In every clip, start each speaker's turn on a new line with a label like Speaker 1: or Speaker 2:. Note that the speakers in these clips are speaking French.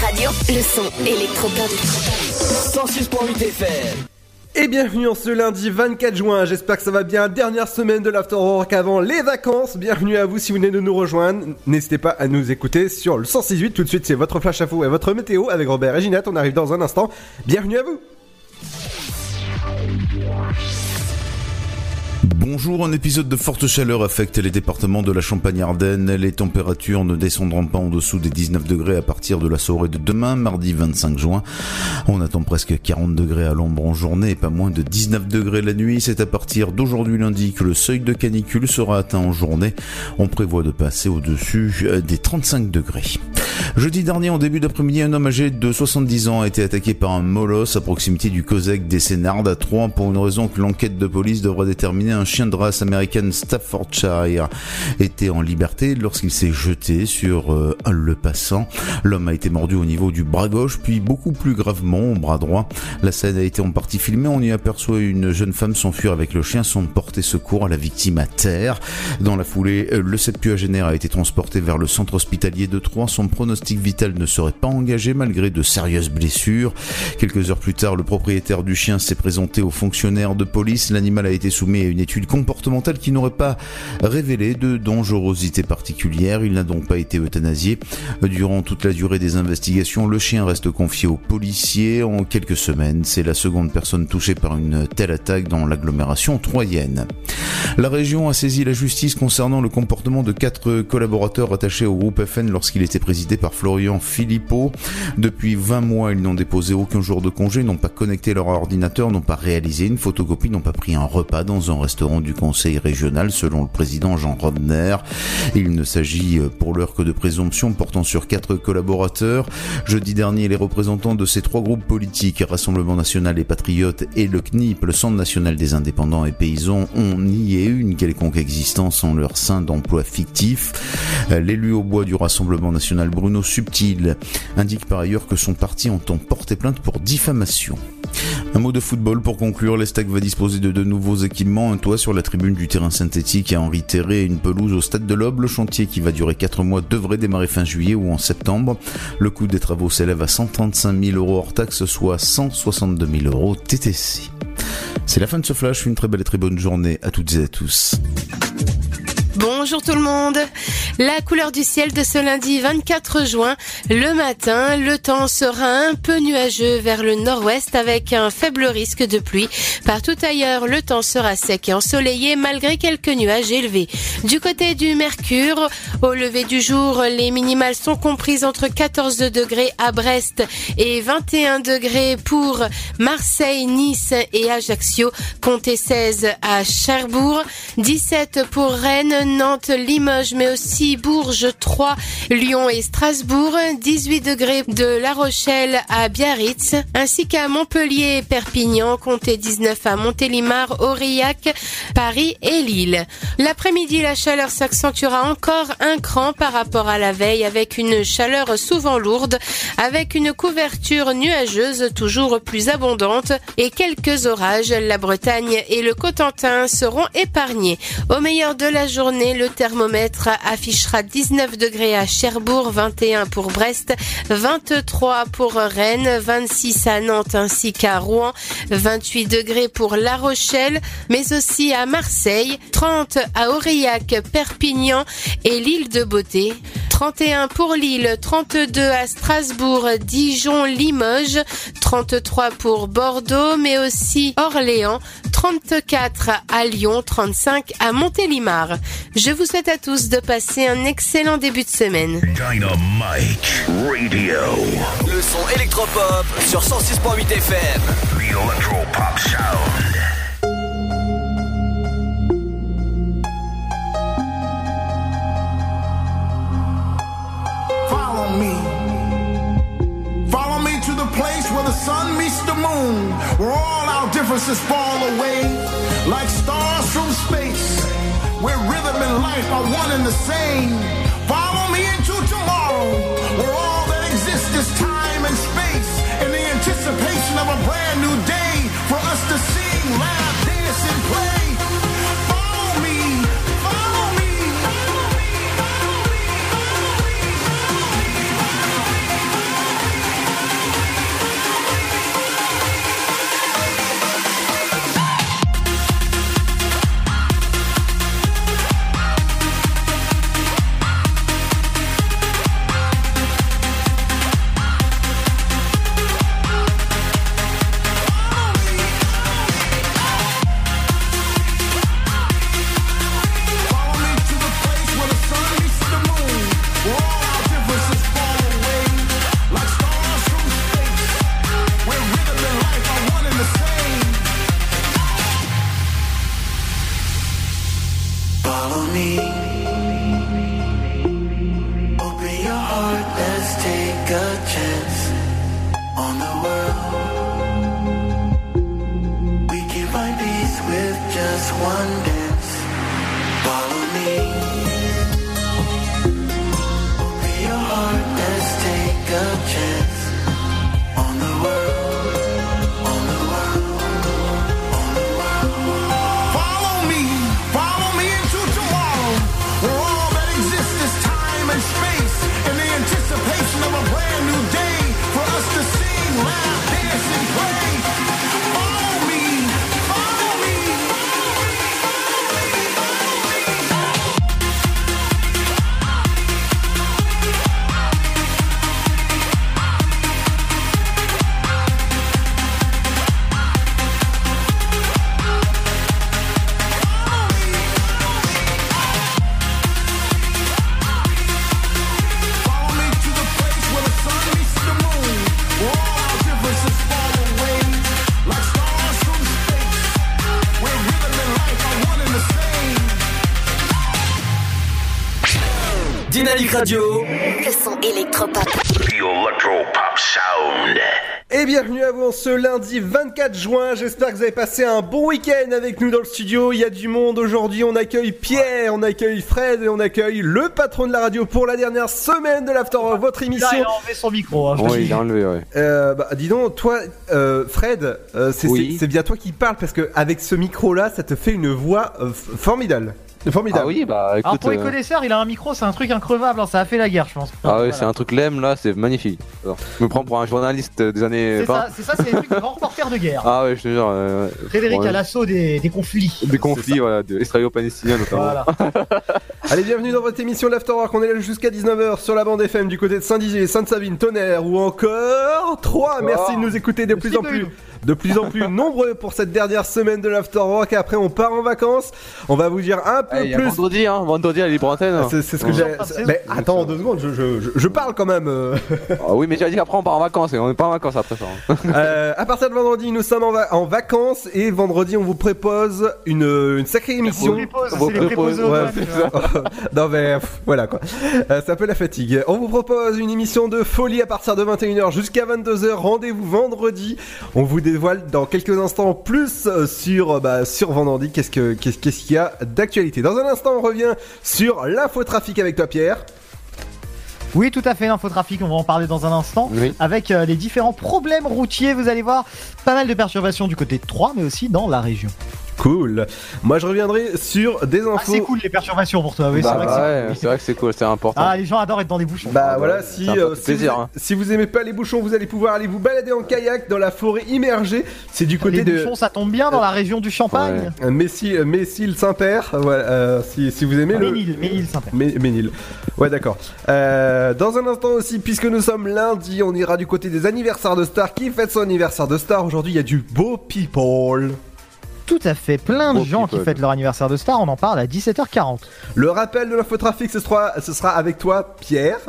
Speaker 1: Radio. Le son électropop.
Speaker 2: 106.8 FM.
Speaker 3: Et bienvenue en ce lundi 24 juin, j'espère que ça va bien, dernière semaine de l'Afterwork avant les vacances, bienvenue à vous si vous venez de nous rejoindre, n'hésitez pas à nous écouter sur le 168, tout de suite c'est votre flash info et votre météo avec Robert et Ginette, on arrive dans un instant, bienvenue à vous
Speaker 4: Bonjour, un épisode de forte chaleur affecte les départements de la Champagne-Ardenne. Les températures ne descendront pas en dessous des 19 degrés à partir de la soirée de demain, mardi 25 juin. On attend presque 40 degrés à l'ombre en journée et pas moins de 19 degrés la nuit. C'est à partir d'aujourd'hui lundi que le seuil de canicule sera atteint en journée. On prévoit de passer au-dessus euh, des 35 degrés. Jeudi dernier, en début d'après-midi, un homme âgé de 70 ans a été attaqué par un molosse à proximité du COSEC des Sénardes à Troyes pour une raison que l'enquête de police devra déterminer. Un chien de race américaine Staffordshire était en liberté lorsqu'il s'est jeté sur euh, le passant. L'homme a été mordu au niveau du bras gauche, puis beaucoup plus gravement au bras droit. La scène a été en partie filmée. On y aperçoit une jeune femme s'enfuir avec le chien sans porter secours à la victime à terre. Dans la foulée, euh, le septuagénaire a été transporté vers le centre hospitalier de Troyes. Son pronostic vital ne serait pas engagé malgré de sérieuses blessures. Quelques heures plus tard, le propriétaire du chien s'est présenté aux fonctionnaires de police. L'animal a été soumis à une étude comportementale qui n'aurait pas révélé de dangerosité particulière. Il n'a donc pas été euthanasié. Durant toute la durée des investigations, le chien reste confié aux policiers. En quelques semaines, c'est la seconde personne touchée par une telle attaque dans l'agglomération troyenne. La région a saisi la justice concernant le comportement de quatre collaborateurs attachés au groupe FN lorsqu'il était présidé par Florian Philippot. Depuis 20 mois, ils n'ont déposé aucun jour de congé, n'ont pas connecté leur ordinateur, n'ont pas réalisé une photocopie, n'ont pas pris un repas dans un restaurant du conseil régional, selon le président Jean Rodner. Il ne s'agit euh, pour l'heure que de présomptions portant sur quatre collaborateurs. Jeudi dernier, les représentants de ces trois groupes politiques, Rassemblement National et Patriotes et le CNIP, le Centre National des Indépendants et Paysans, ont nié une quelconque existence en leur sein d'emploi fictif. Euh, L'élu au bois du Rassemblement National, Bruno Subtil, indique par ailleurs que son parti entend porter plainte pour diffamation. Un mot de football pour conclure, l'Estac va disposer de deux nouveaux équipements, un toit sur la tribune du terrain synthétique à Henri Terré et une pelouse au stade de l'Aube. Le chantier qui va durer 4 mois devrait démarrer fin juillet ou en septembre. Le coût des travaux s'élève à 135 000 euros hors taxe, soit 162 000 euros TTC. C'est la fin de ce flash, une très belle et très bonne journée à toutes et à tous.
Speaker 5: Bonjour tout le monde. La couleur du ciel de ce lundi 24 juin. Le matin, le temps sera un peu nuageux vers le nord-ouest avec un faible risque de pluie. Partout ailleurs, le temps sera sec et ensoleillé malgré quelques nuages élevés. Du côté du Mercure, au lever du jour, les minimales sont comprises entre 14 degrés à Brest et 21 degrés pour Marseille, Nice et Ajaccio. Comptez 16 à Cherbourg, 17 pour Rennes, Nantes, Limoges, mais aussi Bourges, Troyes, Lyon et Strasbourg, 18 degrés de La Rochelle à Biarritz, ainsi qu'à Montpellier et Perpignan, comptez 19 à Montélimar, Aurillac, Paris et Lille. L'après-midi, la chaleur s'accentuera encore un cran par rapport à la veille avec une chaleur souvent lourde, avec une couverture nuageuse toujours plus abondante et quelques orages. La Bretagne et le Cotentin seront épargnés. Au meilleur de la journée, le thermomètre affichera 19 degrés à Cherbourg, 21 pour Brest, 23 pour Rennes, 26 à Nantes ainsi qu'à Rouen, 28 degrés pour La Rochelle, mais aussi à Marseille, 30 à Aurillac, Perpignan et l'île de Beauté. 31 pour Lille, 32 à Strasbourg, Dijon, Limoges, 33 pour Bordeaux, mais aussi Orléans, 34 à Lyon, 35 à Montélimar. Je vous souhaite à tous de passer un excellent début de semaine.
Speaker 6: Dynamite Radio.
Speaker 2: Le son électropop sur 106.8 FM.
Speaker 6: The Electro Pop Sound.
Speaker 7: Follow me. Follow me to the place where the sun meets the moon, where all our differences fall away like stars from space, where rhythm and life are one and the same. Follow me into tomorrow, where all that exists is time and space, in the anticipation of a brand new day for us to sing, laugh,
Speaker 2: Radio.
Speaker 1: Le son électropop.
Speaker 6: Sound.
Speaker 3: Et bienvenue à vous en ce lundi 24 juin. J'espère que vous avez passé un bon week-end avec nous dans le studio. Il y a du monde aujourd'hui. On accueille Pierre, on accueille Fred et on accueille le patron de la radio pour la dernière semaine de l'After votre émission.
Speaker 8: Là, il a enlevé son micro. Hein,
Speaker 9: Oui,
Speaker 8: dis.
Speaker 9: il a enlevé, ouais.
Speaker 3: Euh, bah, dis donc, toi, euh, Fred, euh, c'est
Speaker 9: Oui.
Speaker 3: bien toi qui parles parce que avec ce micro-là, ça te fait une voix euh, f- formidable.
Speaker 9: Ah oui, bah
Speaker 8: Alors
Speaker 9: écoute.
Speaker 8: pour les
Speaker 9: euh,
Speaker 8: connaisseurs, il a un micro, c'est un truc increvable, hein, ça a fait la guerre, je pense.
Speaker 9: Ah ouais,
Speaker 8: Voilà.
Speaker 9: c'est un truc lemme là, c'est magnifique. Alors, je me prends pour un journaliste des années
Speaker 8: C'est
Speaker 9: 20.
Speaker 8: ça, c'est ça, c'est trucs de grands reporters de guerre.
Speaker 9: Ah ouais, je te jure. euh,
Speaker 8: Frédéric
Speaker 9: ouais.
Speaker 8: à l'assaut des, des conflits.
Speaker 9: Des conflits, voilà, de israélo-palestiniens notamment.
Speaker 8: Voilà.
Speaker 3: Allez, bienvenue dans votre émission L'Afterwork. On est là jusqu'à 19h sur la bande FM du côté de Saint-Dizier, Sainte-Savine, Tonnerre ou encore 3. Merci de nous écouter de plus en plus. De plus en plus nombreux pour cette dernière semaine de l'Afterwork. Après, on part en vacances. On va vous dire un peu
Speaker 9: Eh, il y a
Speaker 3: plus.
Speaker 9: vendredi, hein, vendredi à libre antenne.
Speaker 3: C'est c'est ce que
Speaker 9: Ouais.
Speaker 3: j'ai. Mais attends deux secondes, je, je- je- je parle quand même. euh.
Speaker 9: Ah oui, mais tu as dit qu'après on part en vacances et on n'est pas en vacances après ça. hein.
Speaker 3: Euh, à partir de vendredi, nous sommes en, va- en vacances et vendredi, on vous propose une, une sacrée émission.
Speaker 9: préposes,
Speaker 8: préposés au
Speaker 3: Ouais,
Speaker 8: vois.
Speaker 3: non mais pff, voilà quoi. Euh, c'est un peu la fatigue. On vous propose une émission de folie à partir de 21h jusqu'à 22h. Rendez-vous vendredi. On vous dévoile dans quelques instants plus euh, sur euh, bah, sur vendredi. Qu'est-ce que qu'est-ce qu'est-ce qu'il y a d'actualité? Dans un instant, on revient sur l'infotrafic avec toi Pierre.
Speaker 8: Oui, tout à fait, l'infotrafic, on va en parler dans un instant.
Speaker 9: Oui.
Speaker 8: Avec euh, les différents problèmes routiers, vous allez voir pas mal de perturbations du côté de Troyes, mais aussi dans la région.
Speaker 3: Cool. Moi, je reviendrai sur des
Speaker 8: Ah,
Speaker 3: infos.
Speaker 8: c'est cool les perturbations pour toi, oui, c'est
Speaker 9: Bah
Speaker 8: vrai que c'est
Speaker 9: ouais,
Speaker 8: cool.
Speaker 9: c'est vrai que c'est cool, c'est important.
Speaker 8: Ah, les gens adorent être dans des bouchons.
Speaker 3: Bah
Speaker 9: Ah,
Speaker 3: voilà, si, euh, si,
Speaker 9: plaisir,
Speaker 3: vous,
Speaker 9: hein.
Speaker 3: si vous aimez pas les bouchons, vous allez pouvoir aller vous balader en kayak dans la forêt immergée. C'est du côté
Speaker 8: les
Speaker 3: de
Speaker 8: bouchons, ça tombe bien dans la région du Champagne.
Speaker 3: euh, Messil, euh, Messil Saint-Père. Voilà, euh, si, si vous aimez le.
Speaker 8: Ménil, Ménil, Saint-Père.
Speaker 3: Mé- Ménil. Ouais, d'accord. Euh, dans un instant aussi, puisque nous sommes lundi, on ira du côté des anniversaires de Star. Qui fête son anniversaire de Star? Aujourd'hui, il y a du beau people.
Speaker 8: Tout à fait, plein de gens qui fêtent leur anniversaire de star, on en parle à 17h40.
Speaker 3: Le rappel de l'infotrafic, ce sera, ce sera avec toi, Pierre.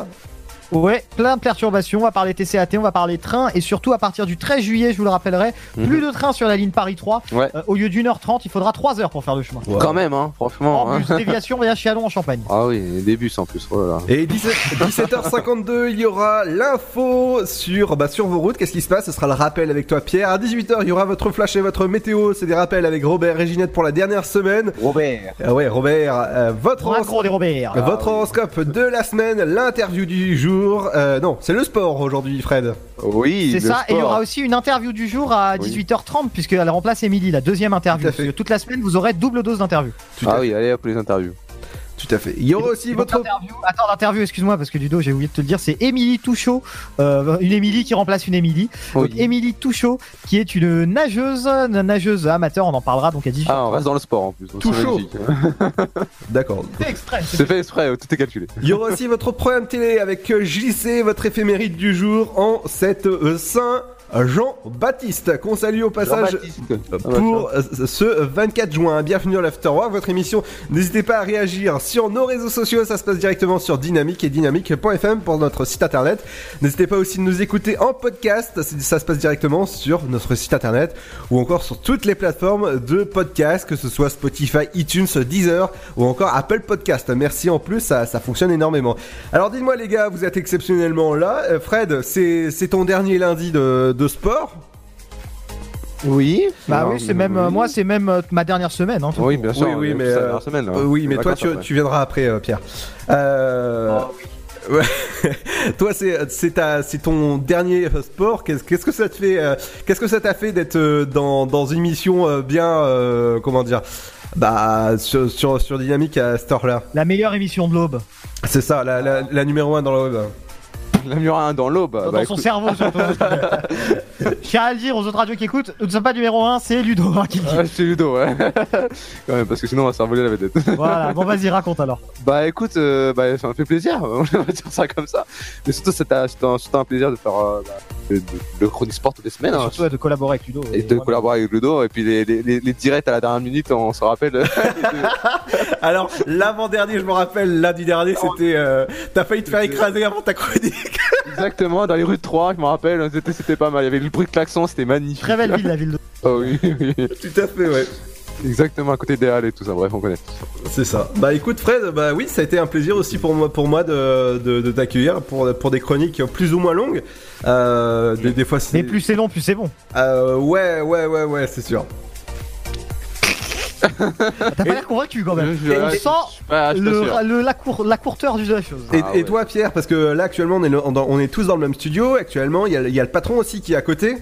Speaker 8: Ouais, plein de perturbations. On va parler TCAT, on va parler train et surtout à partir du 13 juillet, je vous le rappellerai,
Speaker 10: Mhm.
Speaker 8: plus de trains sur la ligne Paris 3.
Speaker 10: Ouais.
Speaker 8: Euh, au lieu d'une heure trente, il faudra 3 heures pour faire le chemin.
Speaker 10: Quand même, hein, franchement.
Speaker 8: En
Speaker 10: hein.
Speaker 8: bus, déviation vers Chialon en Champagne.
Speaker 10: Ah oui, des bus en plus. Oh là là.
Speaker 3: Et 17, 17h52, il y aura l'info sur, bah, sur vos routes. Qu'est-ce qui se passe? Ce sera le rappel avec toi, Pierre. À 18h, il y aura votre flash et votre météo. C'est des rappels avec Robert et Ginette pour la dernière semaine.
Speaker 8: Robert.
Speaker 3: Ah ouais, Robert, euh, votre,
Speaker 8: Macron
Speaker 3: horos-
Speaker 8: des Robert.
Speaker 3: votre horoscope de la semaine, l'interview du jour. Euh, non, c'est le sport aujourd'hui, Fred.
Speaker 10: Oui,
Speaker 8: C'est ça, et il y aura aussi une interview du jour à
Speaker 10: Oui.
Speaker 8: 18h30, puisqu'elle remplace Émilie, la deuxième interview.
Speaker 3: Tout à fait.
Speaker 8: Toute la semaine, vous aurez double dose d'interview.
Speaker 3: Tout
Speaker 10: Ah oui, allez hop les interviews.
Speaker 3: Tout à fait. Il y aura aussi votre.
Speaker 8: interview. Attends, l'interview, excuse-moi, parce que Ludo, j'ai oublié de te le dire, c'est Émilie Touchot, euh, une Émilie qui remplace une Émilie.
Speaker 10: Oui.
Speaker 8: Donc Émilie Touchot, qui est une nageuse, une nageuse amateur, on en parlera donc à 18h.
Speaker 10: Ah, on reste dans le sport en plus. magnifique.
Speaker 3: D'accord.
Speaker 8: C'est extrait. c'est-
Speaker 10: C'est fait exprès, tout est calculé.
Speaker 3: Il y aura aussi votre programme télé avec euh, JC, votre éphéméride du jour en cette euh, Saint Jean-Baptiste, qu'on salue au passage pour ce 24 juin. Bienvenue dans l'Afterwork, votre émission. N'hésitez pas à réagir sur nos réseaux sociaux, ça se passe directement sur Dynamique et dynamique.fm pour notre site internet. N'hésitez pas aussi de nous écouter en podcast, ça se passe directement sur notre site internet ou encore sur toutes les plateformes de podcast, que ce soit Spotify, iTunes, Deezer ou encore Apple Podcast. Merci en plus, ça, ça fonctionne énormément. Alors dites-moi les gars, vous êtes exceptionnellement là. Euh, Fred, c'est ton dernier lundi de, de sport
Speaker 10: Oui.
Speaker 8: Bah
Speaker 10: Non,
Speaker 8: oui, c'est même, euh, moi, c'est même euh, ma dernière semaine. Hein, tout
Speaker 10: Oui, bien sûr.
Speaker 3: Oui, oui,
Speaker 10: est
Speaker 3: mais, euh,
Speaker 10: semaine.
Speaker 3: Euh, oui, mais toi tu, viendras après, euh, Pierre. Euh... ouais. toi, c'est c'est ta c'est ton dernier euh, sport. Qu'est-ce que ça te fait euh, Qu'est-ce que ça t'a fait d'être euh, dans dans une émission euh, bien euh, comment dire Bah sur sur, sur Dynamique à cette heure-là?
Speaker 8: La meilleure émission de l'aube.
Speaker 3: C'est ça, la, la, la numéro 1 dans
Speaker 10: La 1 dans l'aube.
Speaker 8: Dans
Speaker 10: bah,
Speaker 8: son cerveau, surtout. Je tiens à le dire aux autres radios qui écoutent, nous ne sommes pas numéro 1, c'est Ludo hein, qui le dit.
Speaker 10: Ah, c'est Ludo, ouais. Quand même, parce que sinon on va s'envoler la vedette.
Speaker 8: Voilà, bon vas-y, raconte alors.
Speaker 10: Bah écoute, euh, bah, ça m'a fait plaisir, on va dire ça comme ça. Mais surtout, un, c'était un plaisir de faire euh, bah, le, le- le chronique sport toutes les semaines. hein.
Speaker 8: Surtout de collaborer avec Ludo.
Speaker 10: Et de
Speaker 8: voilà.
Speaker 10: collaborer avec Ludo, et puis les, les, les, les directs à la dernière minute, on se rappelle.
Speaker 3: Alors l'avant-dernier, je me rappelle, lundi dernier, c'était euh, t'as failli te faire écraser avant ta chronique.
Speaker 10: Exactement, dans les rues de Troyes, je me rappelle, c'était, c'était pas mal. Il y avait le bruit de klaxon, c'était magnifique.
Speaker 8: Très belle ville, la ville de.
Speaker 10: Oh oui, oui,
Speaker 3: Tout à fait, ouais.
Speaker 10: Exactement, à côté des Halles et tout ça, bref, on connaît.
Speaker 3: C'est ça. Bah écoute Fred, bah oui, ça a été un plaisir aussi pour moi, pour moi de, de, de t'accueillir pour, pour des chroniques plus ou moins longues. Euh, des, des fois c'est.
Speaker 8: Mais plus c'est long, plus c'est bon.
Speaker 3: Euh, ouais, ouais, ouais, ouais, c'est sûr.
Speaker 8: T'as pas l'air convaincu quand même.
Speaker 10: Je- je-
Speaker 8: On
Speaker 10: je-
Speaker 8: sent
Speaker 10: Ah,
Speaker 8: le, la, cour- la courteur du de la chose.
Speaker 3: Et,
Speaker 10: Ah
Speaker 3: et toi Pierre, parce que là actuellement on est, le- on, est tous dans le même studio. Actuellement, y, il y a le patron aussi qui est à côté.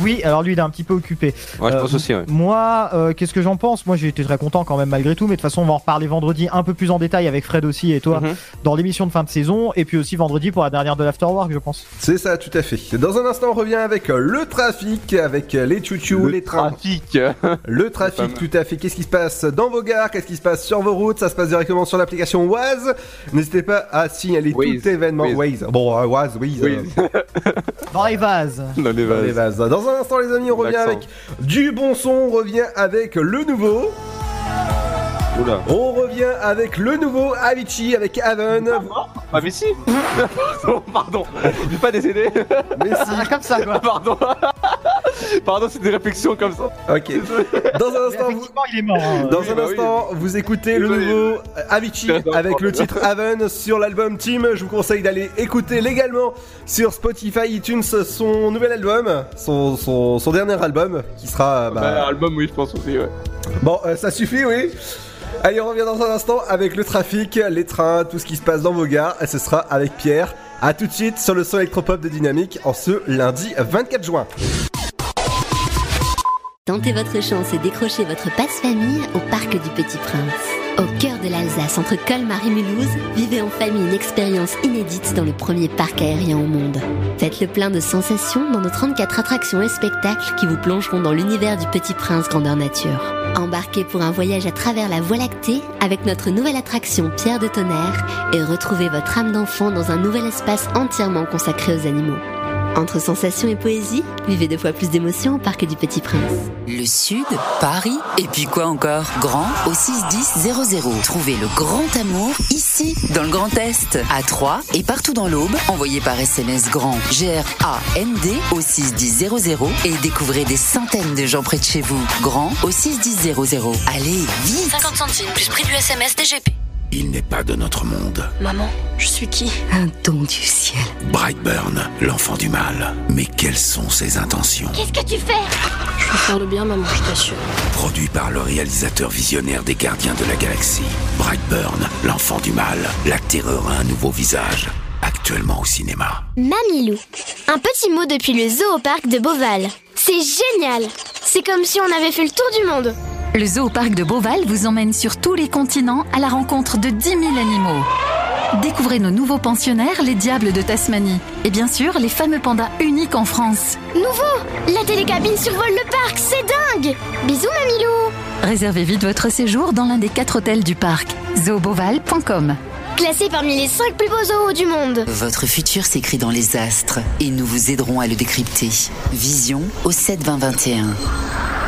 Speaker 8: Oui, alors lui il est un petit peu occupé.
Speaker 10: Ouais, je
Speaker 8: Euh,
Speaker 10: pense aussi, ouais.
Speaker 8: Moi, euh, qu'est-ce que j'en pense? Moi j'ai été très content quand même malgré tout, mais de toute façon on va en reparler vendredi un peu plus en détail avec Fred aussi et toi
Speaker 10: Mhm.
Speaker 8: dans l'émission de fin de saison, et puis aussi vendredi pour la dernière de l'Afterwork je pense.
Speaker 3: C'est ça, tout à fait. Dans un instant, on revient avec euh, le trafic, avec euh, les chouchous, les trains.
Speaker 10: trafic.
Speaker 3: Le trafic, tout à fait. Qu'est-ce qui se passe dans vos gares? Qu'est-ce qui se passe sur vos routes? Ça se passe directement sur l'application Waze. N'hésitez pas à signaler
Speaker 10: Waze.
Speaker 3: tout événement.
Speaker 10: Waze.
Speaker 3: Waze. Bon, euh, Waze, oui.
Speaker 10: Oui.
Speaker 8: Dans les vases.
Speaker 10: Dans les
Speaker 3: Dans les
Speaker 10: vases.
Speaker 3: vases. Dans un instant, les amis, on revient avec du bon son. On revient avec le nouveau.
Speaker 10: Oula.
Speaker 3: On revient avec le nouveau Avicii avec Haven.
Speaker 10: Ah, mais si Pardon, pardon. Je vais pas décéder.
Speaker 3: Mais si.
Speaker 8: Ah, comme ça quoi.
Speaker 10: Pardon. Pardon, c'est des réflexions comme ça.
Speaker 3: Ok. Dans un instant, vous,
Speaker 8: effectivement il est mort. hein.
Speaker 3: Dans
Speaker 10: Oui,
Speaker 3: un
Speaker 10: bah
Speaker 3: instant, vous écoutez le nouveau Avicii avec le titre Haven sur l'album Team. Je vous conseille d'aller écouter légalement sur Spotify, iTunes son nouvel album, son, son, son dernier album qui sera. bah,
Speaker 10: Bah, album, oui, je pense aussi, ouais.
Speaker 3: Bon, euh, ça suffit, oui. Allez, on revient dans un instant avec le trafic, les trains, tout ce qui se passe dans vos gares. Et ce sera avec Pierre. A tout de suite sur le son électropop de Dynamique en ce lundi 24 juin.
Speaker 11: Tentez votre chance et décrochez votre passe-famille au Parc du Petit Prince. Au cœur de l'Alsace, entre Colmar et Mulhouse, vivez en famille une expérience inédite dans le premier parc aérien au monde. Faites le plein de sensations dans nos 34 attractions et spectacles qui vous plongeront dans l'univers du Petit Prince grandeur nature. Embarquez pour un voyage à travers la Voie lactée avec notre nouvelle attraction Pierre de Tonnerre et retrouvez votre âme d'enfant dans un nouvel espace entièrement consacré aux animaux. Entre sensations et poésie, vivez deux fois plus d'émotions au Parc du Petit Prince.
Speaker 12: Le Sud, Paris, et puis quoi encore? Grand au 61000. Trouvez le grand amour ici, dans le Grand Est, à Troyes et partout dans l'Aube. Envoyez par SMS grand G-R-A-N-D au 61000 et découvrez des centaines de gens près de chez vous. Grand au 61000. Allez, vite
Speaker 1: 50 centimes plus prix du SMS DGP.
Speaker 13: Il n'est pas de notre monde.
Speaker 1: Maman, je suis qui?
Speaker 12: Un don du ciel.
Speaker 13: Brightburn, l'enfant du mal. Mais quelles sont ses intentions?
Speaker 1: Qu'est-ce que tu fais? Je veux faire le bien, maman, je t'assure.
Speaker 13: Produit par le réalisateur visionnaire des Gardiens de la Galaxie. Brightburn, l'enfant du mal. La terreur a un nouveau visage. Actuellement au cinéma.
Speaker 14: Mamilou. Un petit mot depuis le zoo au parc de Beauval. C'est génial C'est comme si on avait fait le tour du monde.
Speaker 15: Le zoo au parc de Beauval vous emmène sur tous les continents à la rencontre de 10 000 animaux. Découvrez nos nouveaux pensionnaires, les diables de Tasmanie. Et bien sûr, les fameux pandas uniques en France.
Speaker 14: Nouveau La télécabine survole le parc, c'est dingue Bisous Mamilou
Speaker 15: Réservez vite votre séjour dans l'un des quatre hôtels du parc. zooboval.com
Speaker 14: Classé parmi les 5 plus beaux zoos du monde.
Speaker 12: Votre futur s'écrit dans les astres et nous vous aiderons à le décrypter. Vision au 7 20 21.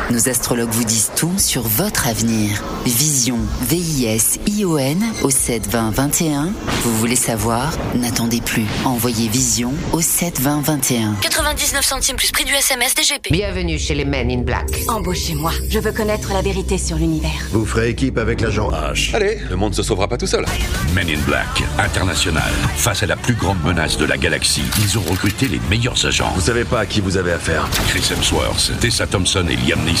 Speaker 12: Nos astrologues vous disent tout sur votre avenir. Vision, V-I-S-I-O-N au 7 20 21. Vous voulez savoir? N'attendez plus. Envoyez Vision au 7 20 21.
Speaker 1: 99 centimes plus prix du SMS DGP.
Speaker 7: Bienvenue chez les Men in Black.
Speaker 16: Embauchez-moi. Je veux connaître la vérité sur l'univers.
Speaker 17: Vous ferez équipe avec l'agent H.
Speaker 18: Allez, le monde se sauvera pas tout seul.
Speaker 13: Men in Black, international. Face à la plus grande menace de la galaxie, ils ont recruté les meilleurs agents.
Speaker 17: Vous savez pas à qui vous avez affaire.
Speaker 13: Chris Hemsworth, Tessa Thompson et Liam Neeson.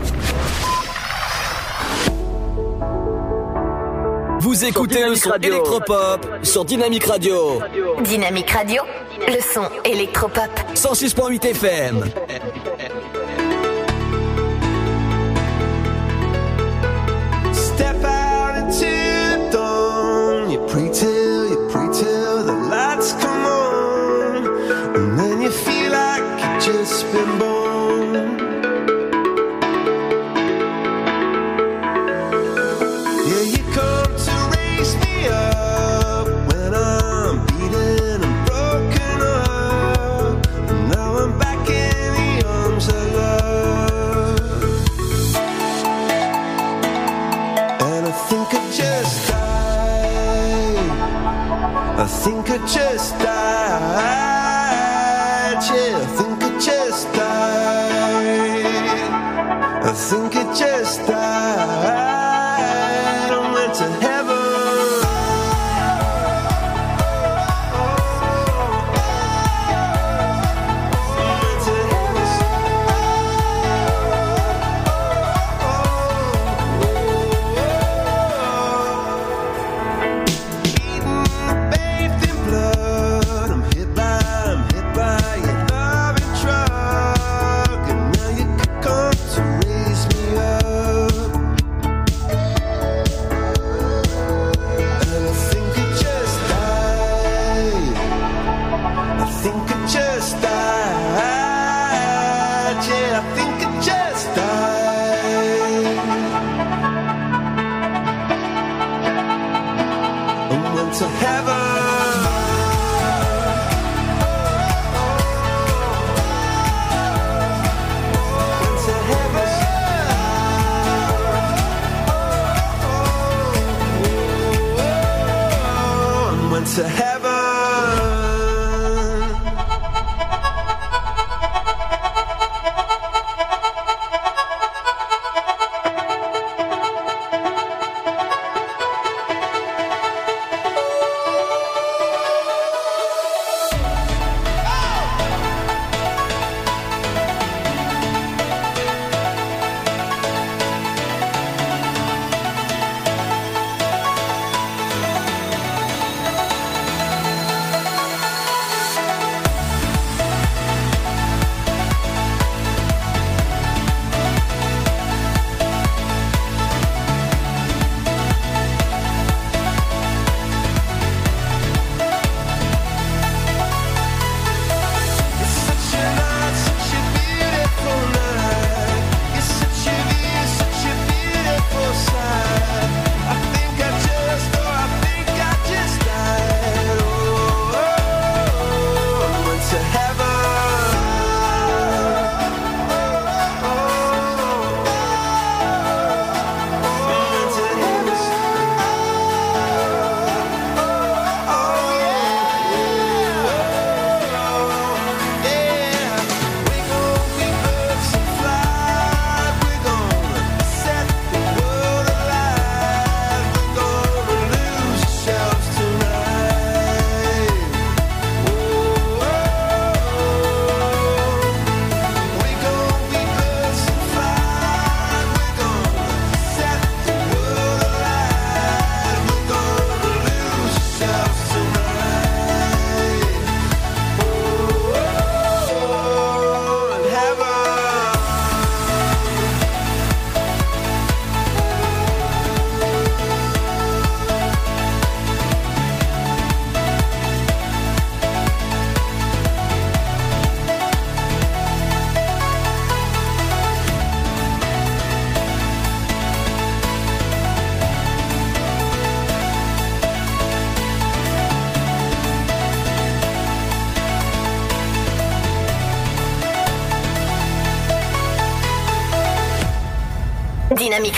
Speaker 2: Vous écoutez le son électropop sur Dynamique Radio.
Speaker 11: Dynamique Radio, le son électropop.
Speaker 2: 106.8 FM.
Speaker 19: Step out into the dawn. You pray till, you pray till the lights come on. And then you feel like you've just been born. Think I just died. Yeah, I think I just died. I think I just died.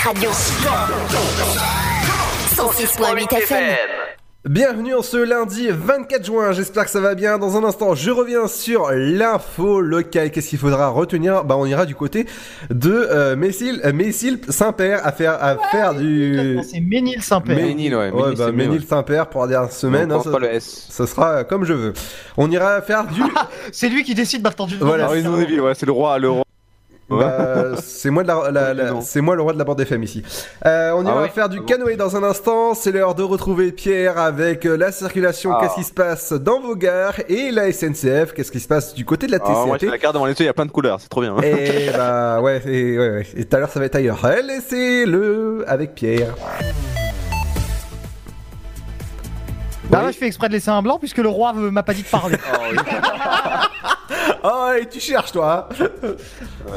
Speaker 11: Radio. 106.8 FM.
Speaker 3: Bienvenue en ce lundi 24 juin, j'espère que ça va bien. Dans un instant, je reviens sur l'info locale. Qu'est-ce qu'il faudra retenir? Bah, on ira du côté de euh, Messil, euh, Messil Saint-Père à faire, à faire du.
Speaker 8: C'est Ménil Saint-Père.
Speaker 10: Ménil, ouais. Ménil,
Speaker 3: bah,
Speaker 10: c'est mieux,
Speaker 3: Ménil
Speaker 10: ouais.
Speaker 3: Saint-Père pour la dernière semaine.
Speaker 10: On
Speaker 3: hein, ça,
Speaker 10: pas le S.
Speaker 3: ça sera euh, comme je veux. On ira faire du.
Speaker 8: C'est lui qui décide maintenant du.
Speaker 3: Voilà.
Speaker 10: Ah Neville, ouais, c'est le roi, le roi.
Speaker 3: C'est moi, de la, la- la-
Speaker 10: non.
Speaker 3: c'est moi le roi de la bande FM ici. Euh, on
Speaker 10: Ah
Speaker 3: ira
Speaker 10: ouais
Speaker 3: faire du canoë dans un instant. C'est l'heure de retrouver Pierre avec euh, la circulation.
Speaker 10: Ah.
Speaker 3: Qu'est-ce qui se passe dans vos gares et la SNCF Qu'est-ce qui se passe du côté de la
Speaker 10: Ah, moi,
Speaker 3: TCAT
Speaker 10: la carte devant les yeux, il y a plein de couleurs, c'est trop bien.
Speaker 3: Et bah ouais, et, ouais, ouais. Et tout à l'heure ça va être ailleurs. Allez, c'est le avec Pierre.
Speaker 8: Bah ouais, je fais exprès de laisser un blanc puisque le roi m'a pas dit de parler.
Speaker 3: Oh, et tu cherches toi. hein.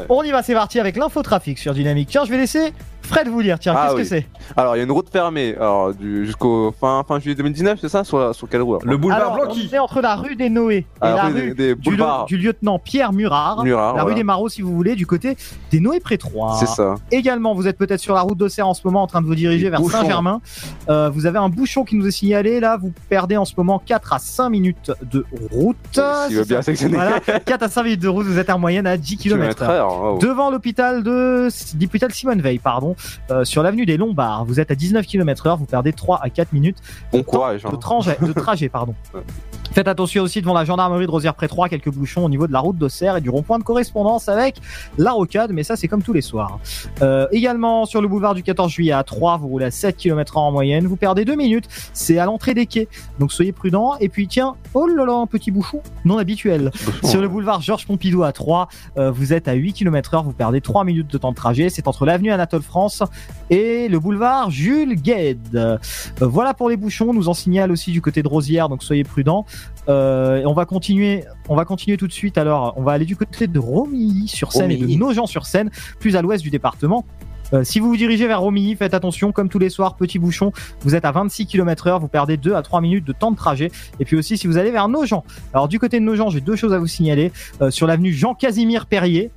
Speaker 8: On y va, c'est parti avec l'infotrafic sur Dynamique. Tiens, je vais laisser Fred vous lire. Tiens,
Speaker 10: Ah
Speaker 8: qu'est-ce
Speaker 10: oui.
Speaker 8: que c'est
Speaker 10: Alors, il y a une route fermée alors, du- jusqu'au fin, fin juillet 2019, c'est ça sur, sur quelle route
Speaker 3: Le boulevard
Speaker 8: Alors,
Speaker 3: Blanqui.
Speaker 8: On est entre la rue des Noé et
Speaker 10: Ah,
Speaker 8: la
Speaker 10: rue
Speaker 8: rue
Speaker 10: des- des
Speaker 8: du, lieutenant Pierre Murard.
Speaker 10: Murard,
Speaker 8: la rue des Marauds, si vous voulez, du côté des Noé Prétrois.
Speaker 10: C'est ça.
Speaker 8: Également, vous êtes peut-être sur la route d'Auxerre en ce moment en train de vous diriger vers
Speaker 10: bouchons.
Speaker 8: Saint-Germain. Euh, vous avez un bouchon qui nous est signalé. Là, vous perdez en ce moment 4 à 5 minutes de route.
Speaker 10: S'il veut
Speaker 8: C'est
Speaker 10: bien sectionner.
Speaker 8: Voilà, 4 à 5 minutes de route, vous êtes en moyenne à 10 km
Speaker 10: heure.
Speaker 8: Devant l'hôpital de l'hôpital Simone Veil, pardon, euh, sur l'avenue des Lombards, vous êtes à 19 km heure, vous perdez 3 à 4 minutes
Speaker 10: Bon courage.
Speaker 8: de
Speaker 10: hein.
Speaker 8: trajet, de trajet pardon. Faites attention aussi devant la gendarmerie de Rosière-Pré-3, quelques bouchons au niveau de la route d'Auxerre et du rond-point de correspondance avec la rocade, mais ça c'est comme tous les soirs. Euh, également sur le boulevard du 14 juillet à 3, vous roulez à 7 km en moyenne, vous perdez 2 minutes, c'est à l'entrée des quais, donc soyez prudents. Et puis tiens, oh là là, un petit bouchon non habituel. Sur le boulevard Georges Pompidou à 3, euh, vous êtes à 8 km heure, vous perdez 3 minutes de temps de trajet, c'est entre l'avenue Anatole France et le boulevard Jules Gued. Euh, voilà pour les bouchons, nous en signale aussi du côté de Rosière, donc soyez prudents. Euh, et on va continuer, on va continuer tout de suite. Alors, on va aller du côté de Romilly sur Seine et de
Speaker 10: Romilly.
Speaker 8: Nogent sur Seine, plus à l'ouest du département. Euh, si vous vous dirigez vers Romilly, faites attention, comme tous les soirs, petit bouchon, vous êtes à 26 km heure, vous perdez 2 à 3 minutes de temps de trajet. Et puis aussi, si vous allez vers Nogent. Alors, du côté de Nogent, j'ai deux choses à vous signaler. Euh, sur l'avenue Jean-Casimir Perrier,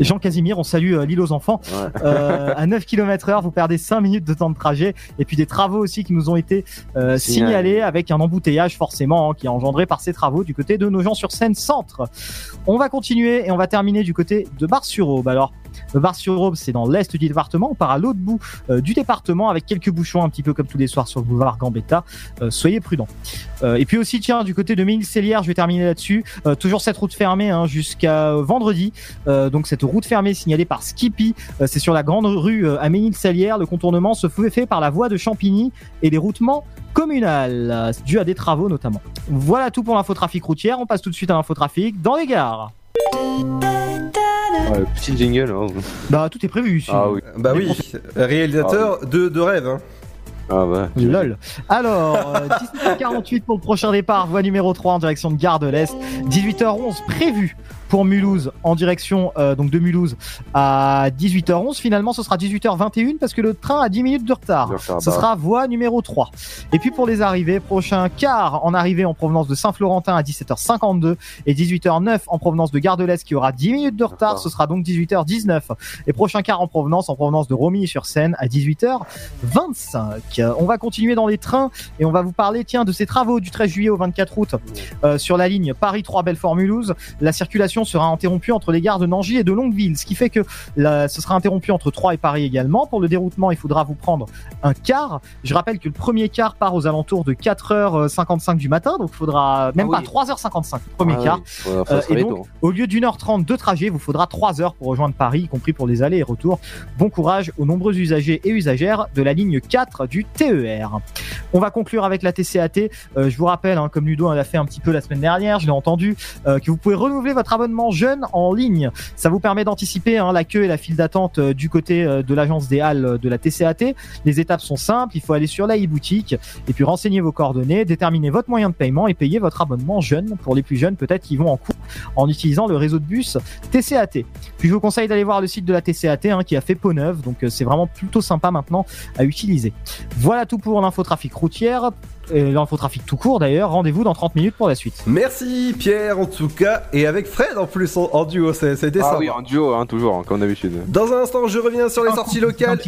Speaker 8: Jean Casimir, on salue euh, l'île aux enfants. Euh, à 9 km heure, vous perdez 5 minutes de temps de trajet. Et puis des travaux aussi qui nous ont été euh,
Speaker 10: Signalés.
Speaker 8: avec un embouteillage forcément hein, qui est engendré par ces travaux du côté de Nogent-sur-Seine centre. On va continuer et on va terminer du côté de Bar-sur-Aube. Alors, Bar-sur-Aube, c'est dans l'est du département. On part à l'autre bout euh, du département avec quelques bouchons un petit peu comme tous les soirs sur le boulevard Gambetta. Euh, soyez prudents. Euh, et puis aussi, tiens, du côté de Ménil-Célière, je vais terminer là-dessus. Toujours cette route fermée hein, jusqu'à vendredi. Donc cette route fermée signalée par Skippy, c'est sur la grande rue à Ménil-Salière. Le contournement se fait par la voie de Champigny et des routements communal, euh, dû à des travaux notamment. Voilà tout pour l'infotrafic routière. On passe tout de suite à l'infotrafic dans les gares.
Speaker 10: Ouais, petit jingle. hein.
Speaker 8: Bah tout est prévu ici.
Speaker 10: Ah oui.
Speaker 3: Bah oui, réalisateur de, de rêve. Hein.
Speaker 10: Ah ouais.
Speaker 8: Lol. Alors, euh, 17h48 pour le prochain départ, voie numéro 3 en direction de Gare de l'Est. 18h11 prévu pour Mulhouse en direction euh, donc de Mulhouse à 18h11. Finalement, ce sera 18h21 parce que le train a 10 minutes de retard.
Speaker 10: De retard,
Speaker 8: Ce
Speaker 10: bah.
Speaker 8: sera voie numéro 3. Et puis pour les arrivées, prochain quart en arrivée en provenance de Saint-Florentin à 17h52 et 18h09 en provenance de Gare de l'Est qui aura 10 minutes de retard. Ce sera donc 18h19. Et prochain quart en provenance en provenance de Romilly-sur-Seine à 18h25. On va continuer dans les trains et on va vous parler tiens de ces travaux du 13 juillet au 24 août euh, sur la ligne Paris-3 Belfort-Mulhouse. La circulation sera interrompue entre les gares de Nangy et de Longueville, ce qui fait que la- ce sera interrompu entre Troyes et Paris également. Pour le déroutement, il faudra vous prendre un quart. Je rappelle que le premier quart part aux alentours de 4h55 du matin, donc il faudra même
Speaker 10: Ah
Speaker 8: pas
Speaker 10: oui.
Speaker 8: 3h55 le premier
Speaker 10: Ah
Speaker 8: quart.
Speaker 10: oui.
Speaker 8: Euh, et donc,
Speaker 10: tôt.
Speaker 8: au lieu d'une heure trente de trajet, vous faudra trois heures pour rejoindre Paris, y compris pour les allers et retours. Bon courage aux nombreux usagers et usagères de la ligne 4 du TER. On va conclure avec la TCAT. Euh, je vous rappelle, hein, comme Ludo en a fait un petit peu la semaine dernière, je l'ai entendu, euh, que vous pouvez renouveler votre abonnement jeune en ligne. Ça vous permet d'anticiper hein, la queue et la file d'attente euh, du côté euh, de l'agence des Halles euh, de la TCAT. Les étapes sont simples, il faut aller sur la e-boutique et puis renseigner vos coordonnées, déterminer votre moyen de paiement et payer votre abonnement jeune. Pour les plus jeunes, peut-être qui vont en cours en utilisant le réseau de bus TCAT. Puis je vous conseille d'aller voir le site de la TCAT hein, qui a fait peau neuve, donc c'est vraiment plutôt sympa maintenant à utiliser. Voilà tout pour l'infotrafic routière. Et l'infotrafic tout court d'ailleurs. Rendez-vous dans 30 minutes pour la suite.
Speaker 3: Merci Pierre en tout cas, et avec Fred en plus en, en duo, c'était
Speaker 10: Ah
Speaker 3: sympa.
Speaker 10: oui, en duo, hein, toujours, hein, comme d'habitude.
Speaker 3: Dans un instant, je reviens sur les sorties locales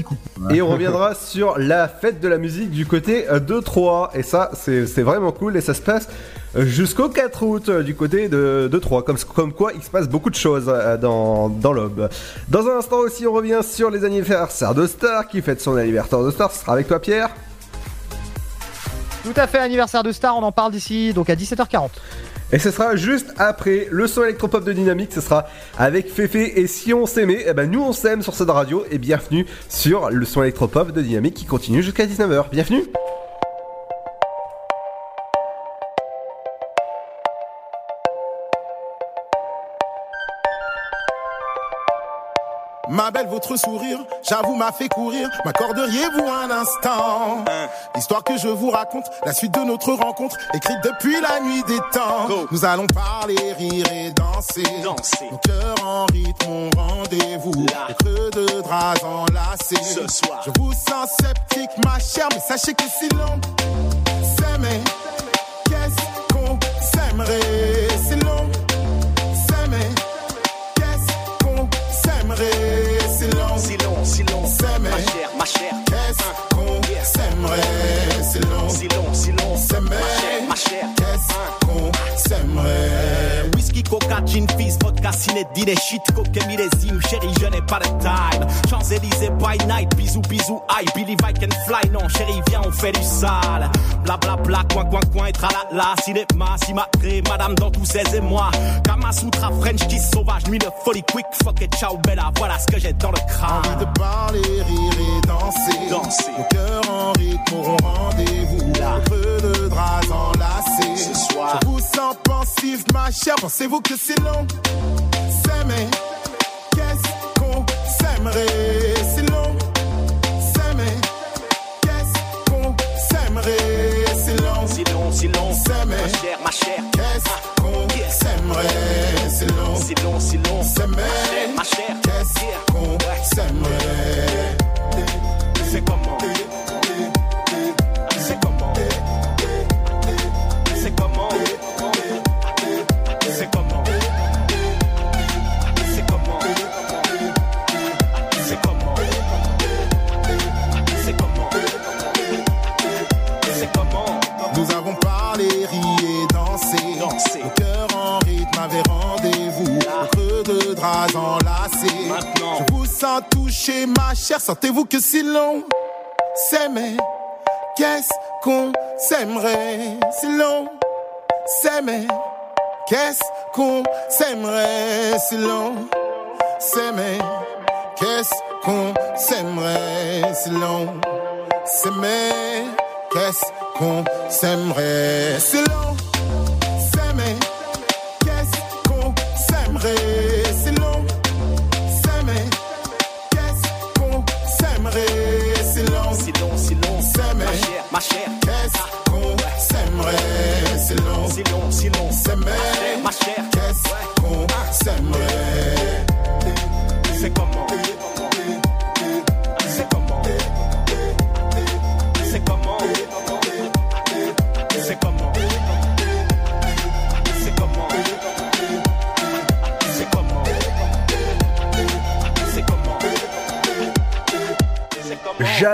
Speaker 3: et on reviendra sur la fête de la musique du côté euh, de Troyes. Et ça, c'est c'est vraiment cool et ça se passe euh, jusqu'au 4 août euh, du côté de, de Troyes. Comme, comme quoi, il se passe beaucoup de choses euh, dans, dans l'Aube. Dans un instant aussi, on revient sur les anniversaires de Star qui fête son anniversaire de Star. Ce sera avec toi, Pierre.
Speaker 8: Tout à fait, anniversaire de Star, on en parle d'ici donc à 17h40.
Speaker 3: Et ce sera juste après le son électropop de Dynamique, ce sera avec Féfé et si on s'aimait, eh ben nous on s'aime sur cette radio et bienvenue sur le son électropop de Dynamique qui continue jusqu'à 19h. Bienvenue
Speaker 7: Ma belle, votre sourire, j'avoue, m'a fait courir. M'accorderiez-vous un instant? L'histoire que je vous raconte, la suite de notre rencontre, écrite depuis la nuit des temps. Nous allons parler, rire et danser. Nos cœurs en rythme, mon rendez-vous. Creux de draps enlacés.
Speaker 19: Ce soir.
Speaker 7: Je vous sens sceptique, ma chère, mais sachez que si l'on s'aimait, qu'est-ce qu'on s'aimerait? S'aimait
Speaker 19: ma chère, ma chère.
Speaker 7: Qu'est-ce qu'on s'aimerait? Si l'on
Speaker 19: Si l'on, si l'on,
Speaker 7: s'aimait
Speaker 19: ma chère.
Speaker 7: Qu'est-ce qu'on s'aimerait?
Speaker 18: Whisky, coca, gin, fizz, vodka, ciné, dîner, shit, coca, millésime, chérie, je n'ai pas de time. Champs-Élysées by night, bisous, bisous, aïe, Billy I can fly, non, chérie, viens, on fait du sale. Bla bla bla, coin, coin, coin, et tralala, cinéma, si macré, madame dans tous ses émois. Kamasutra, French kiss sauvage, nuit de folie, quick, fuck et ciao, bella, voilà ce que j'ai dans le crâne.
Speaker 7: Envie de parler, rire et danser
Speaker 18: Danser.
Speaker 7: Nos cœurs en rythme auront rendez-vous
Speaker 18: Là.
Speaker 7: Au creux de draps enlacés vous en pensez, ma chère, pensez-vous que c'est long? S'aimer, qu'est-ce qu'on s'aimerait? C'est long. S'aimer, qu'est-ce qu'on s'aimerait? C'est long.
Speaker 18: C'est long, c'est long.
Speaker 7: S'aimer,
Speaker 18: ma chère, ma chère.
Speaker 7: Qu'est-ce ah. qu'on s'aimerait? C'est long.
Speaker 18: C'est long, c'est long.
Speaker 7: S'aimer,
Speaker 18: ma chère,
Speaker 7: qu'est-ce qu'on s'aimerait? Draps enlacés.
Speaker 18: Maintenant.
Speaker 7: Je vous sens toucher, ma chère. Sentez-vous que si l'on s'aimait, qu'est-ce qu'on s'aimerait? Si l'on s'aimait? Qu'est-ce qu'on s'aimerait? Si l'on s'aimait? Qu'est-ce qu'on s'aimerait? Si l'on s'aimait? Qu'est-ce qu'on s'aimerait? Si l'on s'aimait?
Speaker 18: my share.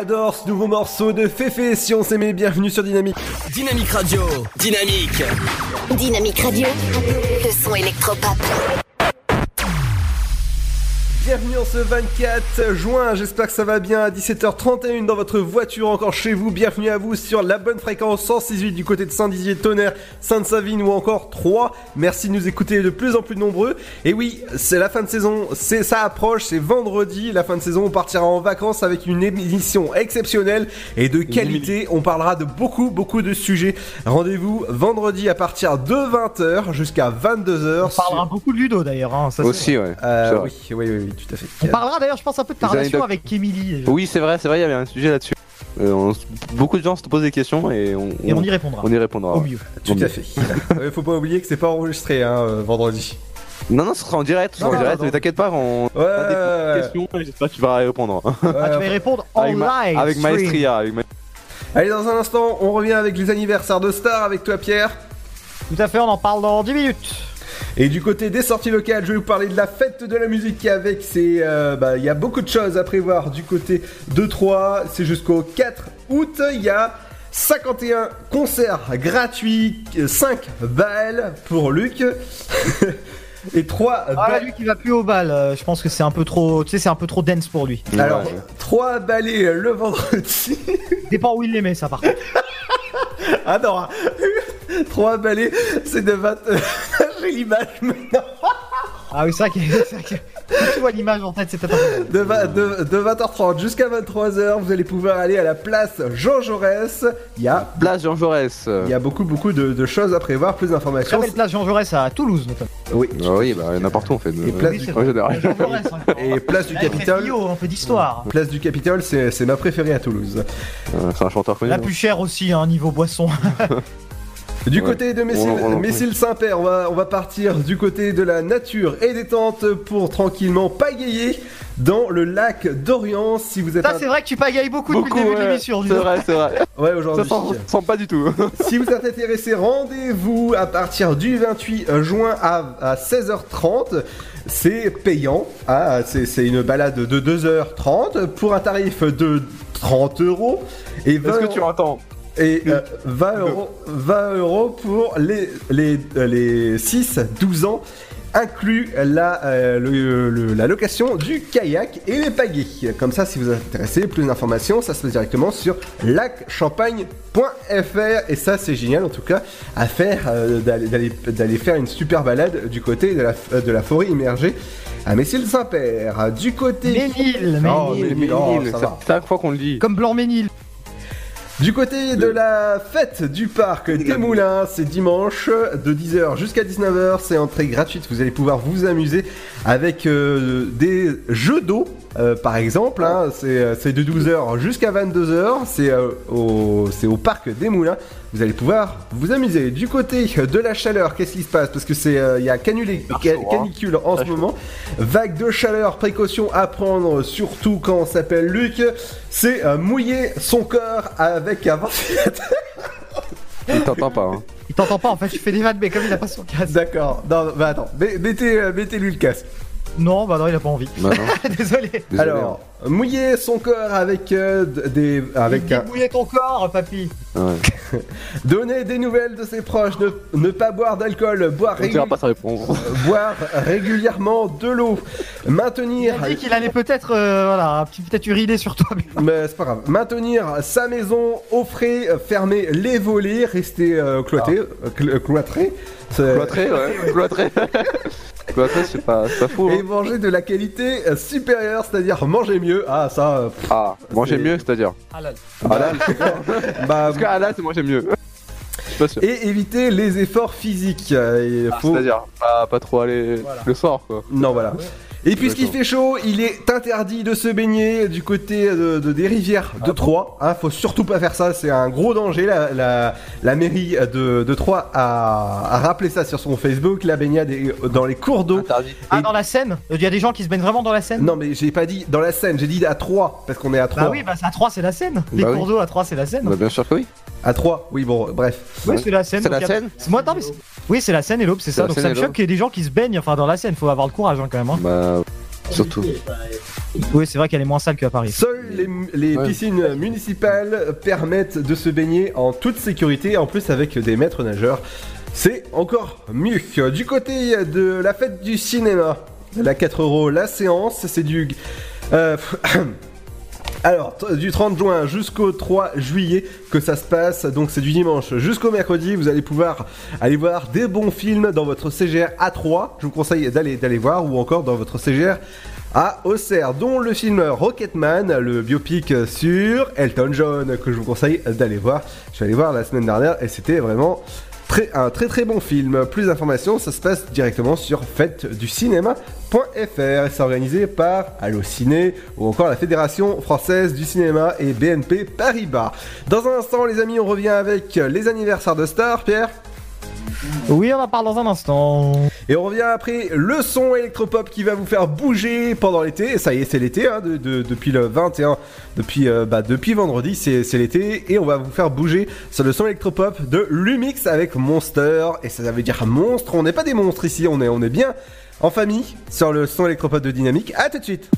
Speaker 3: J'adore ce nouveau morceau de Féfé si on s'aimait. Bienvenue sur Dynamique.
Speaker 2: Dynamique Radio, dynamique.
Speaker 11: Dynamique Radio, le son électropop.
Speaker 3: Ce 24 juin, j'espère que ça va bien à 17h31 dans votre voiture encore chez vous. Bienvenue à vous sur la bonne fréquence 168 du côté de Saint-Dizier, Tonnerre, Sainte-Savine ou encore 3. Merci de nous écouter de plus en plus nombreux. Et oui, c'est la fin de saison, c'est ça approche, c'est vendredi, la fin de saison, on partira en vacances avec une émission exceptionnelle et de qualité. On parlera de beaucoup beaucoup de sujets. Rendez-vous vendredi à partir de 20h jusqu'à 22h.
Speaker 8: On parlera beaucoup de Ludo d'ailleurs. hein,
Speaker 10: Aussi, ouais.
Speaker 3: Euh, oui, oui, oui, oui, tout à fait.
Speaker 8: On parlera d'ailleurs, je pense, un peu de ta
Speaker 10: Les
Speaker 8: relation avec Emily.
Speaker 10: Oui, c'est vrai, c'est vrai, il y avait un sujet là-dessus. Euh, on- beaucoup de gens se posent des questions et on,
Speaker 8: Et on y répondra.
Speaker 10: On y répondra.
Speaker 8: Au mieux.
Speaker 3: Tout
Speaker 10: Au
Speaker 3: à fait. Euh, faut pas oublier que c'est pas enregistré hein, euh, vendredi.
Speaker 10: Non, non, ce sera en direct, ce sera
Speaker 3: Non,
Speaker 10: en
Speaker 3: non,
Speaker 10: direct,
Speaker 3: non.
Speaker 10: mais t'inquiète pas, on
Speaker 3: Ouais,
Speaker 10: a des
Speaker 3: ouais,
Speaker 10: questions et j'espère que tu vas y répondre.
Speaker 8: Ah, tu vas y répondre en
Speaker 10: avec, ma-
Speaker 8: live.
Speaker 10: avec maestria, avec ma-
Speaker 3: Allez, dans un instant, on revient avec les anniversaires de stars avec toi, Pierre.
Speaker 8: Tout à fait, on en parle dans 10 minutes.
Speaker 3: Et du côté des sorties locales, je vais vous parler de la fête de la musique avec ses. euh, bah, il y a beaucoup de choses à prévoir du côté de Troyes. C'est jusqu'au 4 août. Il y a 51 concerts gratuits, 5 balles pour Luc. Et 3
Speaker 8: Ah, là, lui qui va plus au bal, euh, je pense que c'est un peu trop, tu sais, c'est un peu trop dense pour lui.
Speaker 3: Alors, 3 balais le vendredi.
Speaker 8: Dépend où il les met, ça par contre.
Speaker 3: Ah non, 3 balais, c'est de 20. J'ai l'image maintenant.
Speaker 8: Ah oui, c'est vrai que, tu vois l'image en tête, c'est peut-être un peu.
Speaker 3: De, va- de- de 20h30 jusqu'à 23h, vous allez pouvoir aller à la place Jean Jaurès. Il y a,
Speaker 10: Place Jean Jaurès.
Speaker 3: il y a beaucoup, beaucoup de, de choses à prévoir, plus
Speaker 8: Très
Speaker 3: d'informations.
Speaker 8: belle place Jean Jaurès à Toulouse, notamment.
Speaker 3: Oui.
Speaker 10: Ah oui, bah n'importe où en fait.
Speaker 3: Et place,
Speaker 8: Oui,
Speaker 3: du,
Speaker 8: c'est
Speaker 10: En général.
Speaker 8: Jean Jaurès, hein.
Speaker 3: et place du Capitole.
Speaker 8: Frio, un peu d'histoire.
Speaker 3: Place du Capitole, c'est c'est ma préférée à Toulouse.
Speaker 10: Euh, C'est un chanteur connu.
Speaker 8: La
Speaker 10: hein.
Speaker 8: plus chère aussi, hein, niveau boisson.
Speaker 3: Du
Speaker 10: Ouais.
Speaker 3: côté de Messil,
Speaker 10: On- on-
Speaker 3: va, on va partir du côté de la nature et des tentes pour tranquillement pagayer dans le lac d'Orient. Si vous êtes
Speaker 8: Ça, c'est vrai que tu pagayes beaucoup, depuis le début de
Speaker 10: ouais.
Speaker 8: l'émission. dis
Speaker 10: C'est vrai, c'est vrai.
Speaker 3: Ouais,
Speaker 10: Ça
Speaker 3: aujourd'hui.
Speaker 10: sent, sent pas du tout.
Speaker 3: Si vous êtes intéressé, rendez-vous à partir du 28 juin à, à 16h30. C'est payant. Ah, c'est c'est une balade de 2h30 pour un tarif de 30 euros. Et 20
Speaker 10: Est-ce que tu entends?
Speaker 3: Et euh, 20, euros, 20 euros pour les, les, euh, les 6-12 ans, inclus la, euh, le- le- la location du kayak et les pagaies. Comme ça, si vous êtes intéressé, plus d'informations, ça se passe directement sur lacchampagne.fr. Et ça, c'est génial en tout cas à faire, euh, d'aller- d'aller d'aller faire une super balade du côté de la, de la forêt immergée à Messil-Saint-Père. Du côté.
Speaker 8: Ménil,
Speaker 3: Oh,
Speaker 8: Ménil.
Speaker 3: Ménil, oh, ça
Speaker 10: C'est
Speaker 3: va.
Speaker 10: cinq fois qu'on le dit.
Speaker 8: Comme Blanc-Ménil.
Speaker 3: Du côté de la fête du parc des Moulins, c'est dimanche de 10h jusqu'à 19h, c'est entrée gratuite, vous allez pouvoir vous amuser avec euh, des jeux d'eau. euh, par exemple, hein, c'est euh, c'est de 12h jusqu'à 22h, c'est euh, au, c'est au parc des Moulins. Vous allez pouvoir vous amuser. Du côté de la chaleur, qu'est-ce qui se passe? Parce que c'est euh, il y a canulé- ca- canicule en ce moment. Vague de chaleur, précaution à prendre, surtout quand on s'appelle Luc. C'est euh, mouiller son corps avec un ventilateur.
Speaker 10: Il t'entend pas. Hein.
Speaker 8: Il t'entend pas, en fait, tu fais des vannes, mais comme il a pas son casque.
Speaker 3: D'accord. Non, bah attends, mettez, euh, mettez-lui le casque.
Speaker 8: Non, bah non, il a pas envie.
Speaker 10: Bah.
Speaker 8: Désolé.
Speaker 10: Désolé,
Speaker 3: Alors, mouiller son corps avec euh, des, avec un,
Speaker 8: Débouiller ton corps, papy.
Speaker 10: hein. Ouais.
Speaker 3: donner des nouvelles de ses proches, ne, ne pas boire d'alcool, boire,
Speaker 10: réponse.
Speaker 3: boire régulièrement de l'eau,
Speaker 8: Il
Speaker 3: maintenir
Speaker 8: a dit qu'il allait peut-être, euh, voilà, peut-être uriner sur toi. mais-
Speaker 3: Mais c'est pas grave. Maintenir sa maison au frais, euh, fermer les volets, rester euh, cloîtré, euh, cl- euh, cloîtré. C'est-
Speaker 10: Cloîtré, ouais. Cloîtré. Cloîtré, c'est pas, c'est pas fou.
Speaker 3: Et
Speaker 10: Hein.
Speaker 3: manger de la qualité euh, supérieure, c'est-à-dire manger mieux. Ah, ça. euh, pff,
Speaker 10: Ah, manger mieux, c'est-à-dire.
Speaker 8: Halal.
Speaker 10: Halal.
Speaker 3: bah,
Speaker 10: Parce que halal, c'est manger mieux. Je suis pas sûr.
Speaker 3: et éviter les efforts physiques. Euh, il
Speaker 10: Ah,
Speaker 3: faut-
Speaker 10: C'est-à-dire, pas, pas trop aller
Speaker 8: Voilà.
Speaker 10: le soir, quoi.
Speaker 3: Non, voilà. Et puisqu'il fait chaud, il est interdit de se baigner du côté de, de- des rivières
Speaker 10: Ah
Speaker 3: de Troyes. Hein, faut surtout pas faire ça, c'est un gros danger. La, la- la mairie de, de Troyes a, a rappelé ça sur son Facebook. La baignade est dans les cours d'eau.
Speaker 10: Interdit.
Speaker 8: Ah, dans la Seine Il y a des gens qui se baignent vraiment dans la Seine
Speaker 3: Non, mais j'ai pas dit dans la Seine, j'ai dit à Troyes, parce qu'on est à Troyes.
Speaker 8: Bah oui, bah à 3 c'est la Seine. Les
Speaker 10: Bah
Speaker 8: cours
Speaker 10: oui.
Speaker 8: d'eau à 3 c'est la Seine.
Speaker 10: Bah, bien sûr que oui.
Speaker 3: À Troyes, oui, bon, bref.
Speaker 8: Oui, c'est la Seine.
Speaker 10: C'est la
Speaker 8: moi, non, mais Oui, c'est la Seine et l'Aube, c'est
Speaker 10: C'est
Speaker 8: ça. Donc ça me choque qu'il y ait des gens qui se baignent enfin dans la Seine. Faut avoir le courage hein, quand même. hein.
Speaker 10: Bah, surtout.
Speaker 8: Oui, c'est vrai qu'elle est moins sale qu'à Paris.
Speaker 3: Seules les, les
Speaker 10: Ouais.
Speaker 3: piscines municipales permettent de se baigner en toute sécurité, en plus avec des maîtres nageurs. C'est encore mieux. Du côté de la fête du cinéma, la 4 euros la séance, c'est du... euh, alors, du 30 juin jusqu'au 3 juillet que ça se passe, donc c'est du dimanche jusqu'au mercredi, vous allez pouvoir aller voir des bons films dans votre CGR A3, je vous conseille d'aller d'aller voir, ou encore dans votre CGR à Auxerre, dont le film Rocketman, le biopic sur Elton John, que je vous conseille d'aller voir. Je suis allé voir la semaine dernière et c'était vraiment un très très bon film. Plus d'informations, ça se passe directement sur fêteducinéma.fr et c'est organisé par Allociné ou encore la Fédération française du cinéma et BNP Paribas. Dans un instant, les amis, on revient avec les anniversaires de stars, Pierre.
Speaker 8: Oui, on en parle dans un instant.
Speaker 3: Et on revient après le son électropop qui va vous faire bouger pendant l'été. Ça y est, c'est l'été, hein, de- de- depuis le 21, depuis, euh, bah, depuis vendredi, c'est l'été. Et on va vous faire bouger sur le son électropop de Lumix avec Monster. Et ça veut dire monstre. On n'est pas des monstres ici, on est, on est bien en famille sur le son électropop de Dynamique. À tout de suite.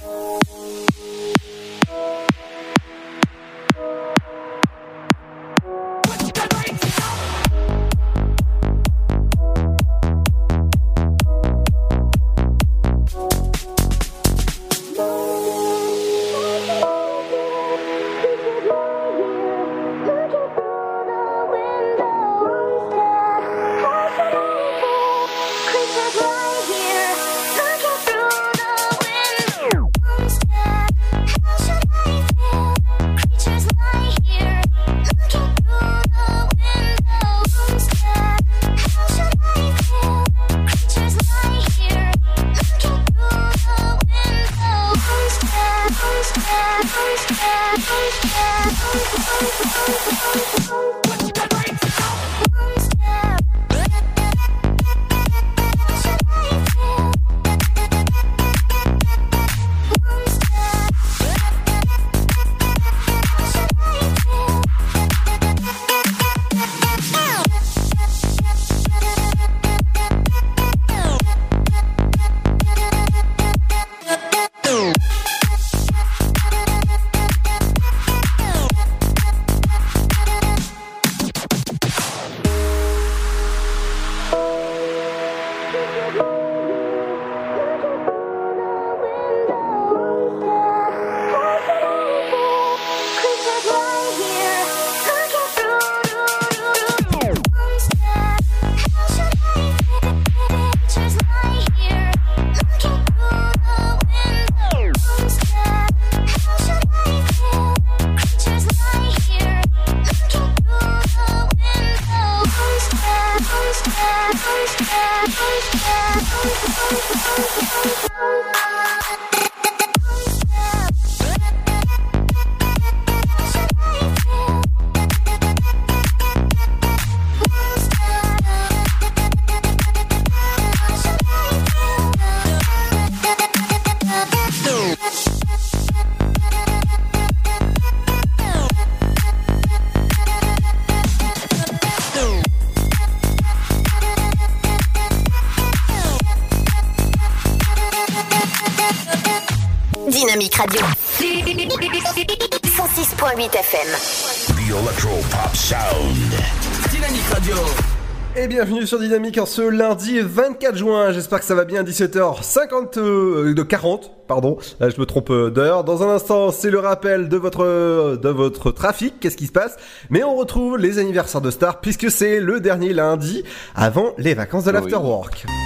Speaker 3: Bienvenue sur Dynamique en ce lundi 24 juin. J'espère que ça va bien. 17h50 euh, de 40, pardon. Là, je me trompe euh, d'heure. Dans un instant, c'est le rappel de votre euh, de votre trafic. Qu'est-ce qui se passe? Mais on retrouve les anniversaires de stars puisque c'est le dernier lundi avant les vacances de
Speaker 9: Oui.
Speaker 3: l'afterwork.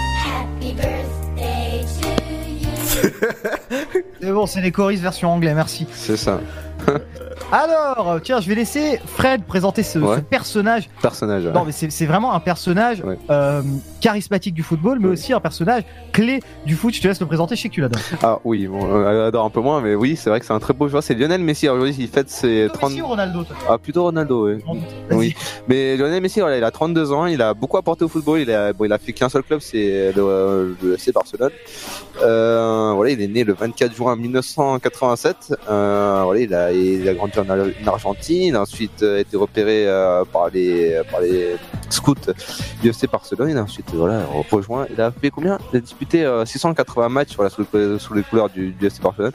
Speaker 8: C'est bon, c'est les choristes version anglais, merci.
Speaker 9: C'est ça.
Speaker 8: Alors, tiens, je vais laisser Fred présenter ce,
Speaker 9: Ouais.
Speaker 8: ce personnage.
Speaker 9: Personnage. ouais.
Speaker 8: Non, mais c'est vraiment un personnage euh, charismatique du football, mais aussi un personnage clé du foot. Je te laisse le présenter, je sais que tu l'adores.
Speaker 9: Ah oui, bon, euh, elle adore un peu moins, mais oui, c'est vrai que c'est un très beau joueur. C'est Lionel Messi. Aujourd'hui, il fête ses 30.
Speaker 8: Messi ou Ronaldo toi
Speaker 9: Ah, plutôt Ronaldo, oui. oui. Mais Lionel Messi, voilà, il a 32 ans, il a beaucoup apporté au football. Il a, bon, il a fait qu'un seul club, c'est le, le FC Barcelone. Euh, voilà, il est né le 24 juin 1987. Euh, voilà, il a, il a grandi en, Ar- en Argentine. Ensuite, euh, été repéré euh, par les, par les scouts du FC Barcelone. A ensuite, voilà, rejoint. Il a fait combien? Il a disputé euh, 680 matchs, voilà, sous, le- sous les couleurs du, du FC Barcelone.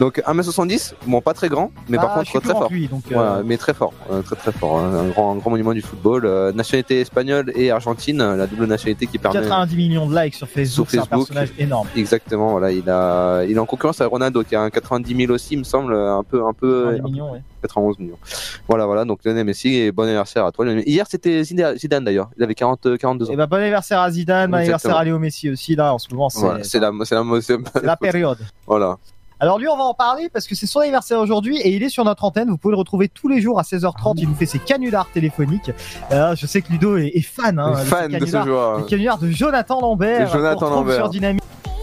Speaker 9: Donc 1m70, bon, pas très grand, mais par
Speaker 8: Ah,
Speaker 9: contre très fort.
Speaker 8: que lui, donc, euh,
Speaker 9: Voilà, mais très fort, euh, très très fort, hein, un grand, un grand monument du football. euh, nationalité espagnole et argentine, la double nationalité qui permet.
Speaker 8: 90 millions de likes sur Facebook, c'est un personnage énorme.
Speaker 9: Exactement, voilà, il a, il est en concurrence avec Ronaldo qui a un 90 000 aussi, il me semble, un peu, un peu.
Speaker 8: 90 millions, ouais.
Speaker 9: 91 millions. Voilà, voilà, donc Lionel Messi et bon anniversaire à toi. Hier c'était Zidane d'ailleurs, il avait 40, 42 ans.
Speaker 8: Et bah, bon anniversaire à Zidane, bon anniversaire à Léo Messi aussi, là, en ce moment, c'est
Speaker 9: Voilà, la, c'est la,
Speaker 8: la période.
Speaker 9: Voilà.
Speaker 8: Alors lui, on va en parler parce que c'est son anniversaire aujourd'hui et il est sur notre antenne. Vous pouvez le retrouver tous les jours à 16h30. Il nous fait ses canulars téléphoniques. Euh, je sais que Ludo est, est fan, hein, de
Speaker 9: fan de ce joueur.
Speaker 8: Les canulars de Jonathan Lambert.
Speaker 9: De Jonathan Lambert.
Speaker 8: sur Dynamique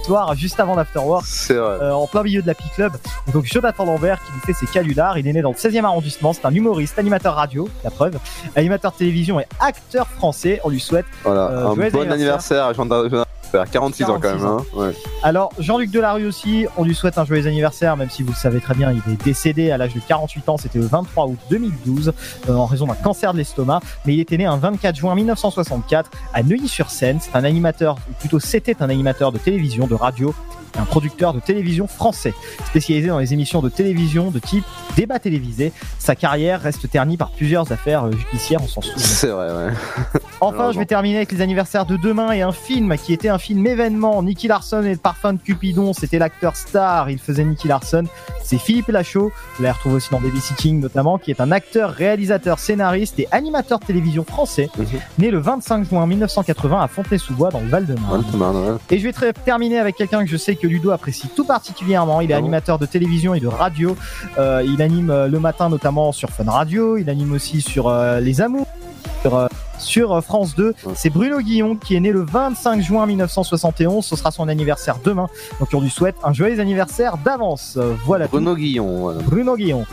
Speaker 8: soir, juste avant l'afterwork. Euh, en plein milieu de la P-Club. Et donc Jonathan Lambert qui nous fait ses canulars. Il est né dans le 16e arrondissement. C'est un humoriste, animateur radio, la preuve, animateur télévision et acteur français. On lui souhaite
Speaker 9: Voilà,
Speaker 8: euh,
Speaker 9: un bon anniversaire à Jonathan.
Speaker 10: Ça a 46 ans quand même. Hein. Ouais.
Speaker 8: Alors, Jean-Luc Delarue aussi, on lui souhaite un joyeux anniversaire, même si vous le savez très bien, il est décédé à l'âge de 48 ans, c'était le 23 août 2012, euh, en raison d'un cancer de l'estomac, mais il était né un 24 juin 1964 à Neuilly-sur-Seine. C'est un animateur, ou plutôt c'était un animateur de télévision, de radio, un producteur de télévision français, spécialisé dans les émissions de télévision de type débat télévisé. Sa carrière reste ternie par plusieurs affaires euh, judiciaires, on s'en souvient.
Speaker 10: C'est vrai, ouais.
Speaker 8: Enfin, je vais terminer avec les anniversaires de demain et un film qui était un film événement. Nicky Larson et le parfum de Cupidon, c'était l'acteur star, il faisait Nicky Larson. C'est Philippe Lachaud, vous l'avez retrouvé aussi dans Babysitting notamment, qui est un acteur, réalisateur, scénariste et animateur de télévision français, né le 25 juin 1980 à Fontenay-sous-Bois dans le Val-de-Marne. Et je vais terminer avec quelqu'un que je sais que Ludo apprécie tout particulièrement. Il est animateur de télévision et de radio. Euh, il anime euh, le matin notamment sur Fun Radio. Il anime aussi sur euh, Les Amours. Sur, sur, euh, France 2, c'est Bruno Guillon qui est né le 25 juin 1971. Ce sera son anniversaire demain. Donc on lui souhaite un joyeux anniversaire d'avance. Voilà
Speaker 10: Bruno
Speaker 8: tout.
Speaker 10: Guillon. voilà.
Speaker 8: Bruno Guillon.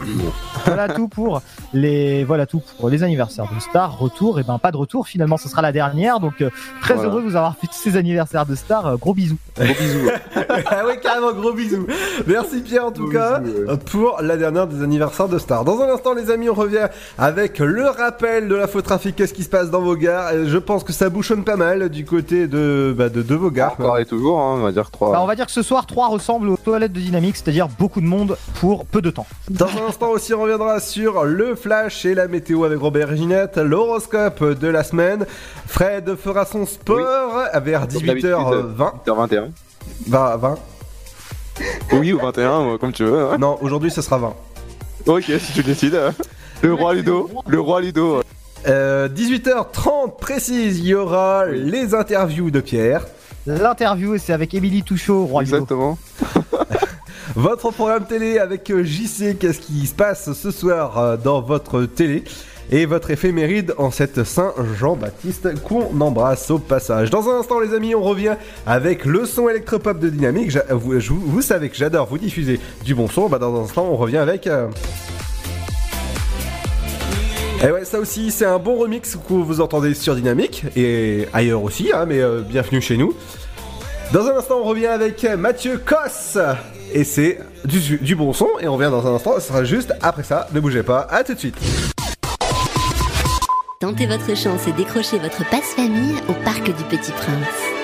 Speaker 8: voilà tout pour les voilà tout pour les anniversaires de stars. Retour et ben pas de retour finalement. Ce sera la dernière. Donc euh, très
Speaker 3: Voilà.
Speaker 8: heureux de vous avoir fait tous ces anniversaires de stars. Euh, gros bisous.
Speaker 10: Gros bisous.
Speaker 3: ah oui, carrément, gros bisous. Merci Pierre en tout cas pour la dernière des anniversaires de Star. Dans un instant, les amis, on revient avec le rappel de la faux trafic. Qu'est-ce qui se passe dans vos gares Euh, Je pense que ça bouchonne pas mal du côté de, bah, de, de vos gares.
Speaker 10: Encore et toujours, hein, on va dire 3.
Speaker 8: Bah, on va dire que ce soir 3 ressemble aux toilettes de Dynamique, c'est-à-dire beaucoup de monde pour peu de temps.
Speaker 3: Dans un instant aussi, on reviendra sur le flash et la météo avec Robert et Ginette, l'horoscope de la semaine. Fred fera son sport vers 18h20.
Speaker 10: 18h21.
Speaker 3: 20, 20.
Speaker 10: Oui, ou 21, euh, comme tu veux. hein.
Speaker 3: Non, aujourd'hui ce sera 20.
Speaker 10: Ok, si tu décides. Le roi Ludo. Le roi Ludo.
Speaker 3: Euh, 18h30 précise, il y aura les interviews de Pierre.
Speaker 8: L'interview, c'est avec Émilie Touchot, Roi.
Speaker 10: Exactement.
Speaker 3: Votre programme télé avec euh, JC, qu'est-ce qui se passe ce soir euh, dans votre télé et votre éphéméride en cette Saint-Jean-Baptiste qu'on embrasse au passage. Dans un instant les amis, on revient avec le son électropop de Dynamique. Vous, savez que j'adore vous diffuser du bon son, bah dans un instant on revient avec... euh, Et ouais, ça aussi, c'est un bon remix que vous entendez sur Dynamique et ailleurs aussi, hein, mais euh, bienvenue chez nous. Dans un instant, on revient avec Mathieu Cosse et c'est du, du bon son. Et on revient dans un instant, ce sera juste après ça. Ne bougez pas, à tout de suite.
Speaker 11: Tentez votre chance et décrochez votre passe-famille au Parc du Petit Prince.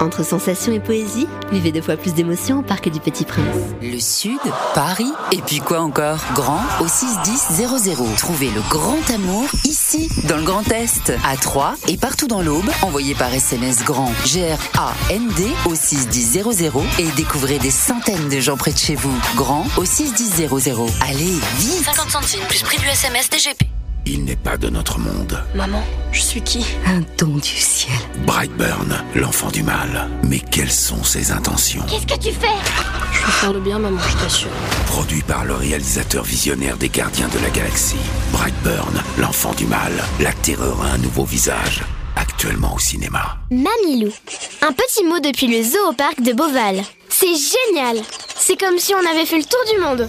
Speaker 11: Entre sensations et poésie, vivez deux fois plus d'émotions au Parc du Petit Prince.
Speaker 12: Le Sud, Paris, et puis quoi encore? Grand au 61000. Trouvez le grand amour ici, dans le Grand Est, à Troyes et partout dans l'Aube. Envoyez par SMS grand G-R-A-N-D au 61000 et découvrez des centaines de gens près de chez vous. Grand au 61000. Allez, vite
Speaker 1: 50 centimes plus prix du SMS DGP.
Speaker 13: Il n'est pas de notre monde.
Speaker 1: Maman, je suis qui?
Speaker 12: Un don du ciel.
Speaker 13: Brightburn, l'enfant du mal. Mais quelles sont ses intentions?
Speaker 14: Qu'est-ce que tu fais?
Speaker 1: Je veux faire le bien, maman, je t'assure.
Speaker 13: Produit par le réalisateur visionnaire des Gardiens de la Galaxie. Brightburn, l'enfant du mal. La terreur a un nouveau visage. Actuellement au cinéma.
Speaker 14: Mamilou. Un petit mot depuis le zoo au parc de Beauval. C'est génial C'est comme si on avait fait le tour du monde.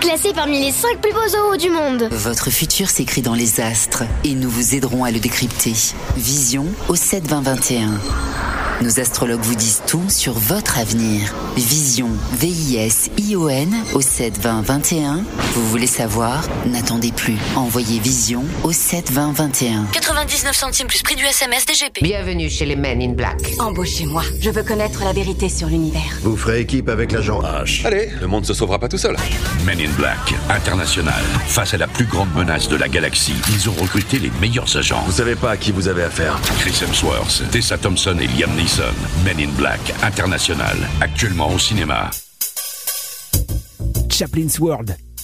Speaker 14: Classé parmi les 5 plus beaux zoos du monde.
Speaker 12: Votre futur s'écrit dans les astres et nous vous aiderons à le décrypter. Vision au 7 20 21. Nos astrologues vous disent tout sur votre avenir. Vision, V-I-S-I-O-N au 7 20 21. Vous voulez savoir? N'attendez plus. Envoyez Vision au 7 20 21.
Speaker 1: 99 centimes plus prix du SMS DGP.
Speaker 16: Bienvenue chez les Men in Black. Embauchez-moi. Je veux connaître la vérité sur l'univers.
Speaker 17: Vous ferez équipe avec l'agent H.
Speaker 20: Allez, le monde se sauvera pas tout seul.
Speaker 13: Men in Black, international. Face à la plus grande menace de la galaxie, ils ont recruté les meilleurs agents.
Speaker 17: Vous savez pas à qui vous avez affaire.
Speaker 13: Chris Hemsworth, Tessa Thompson et Liam Neeson. Men in Black, international. Actuellement au cinéma.
Speaker 21: Chaplin's World.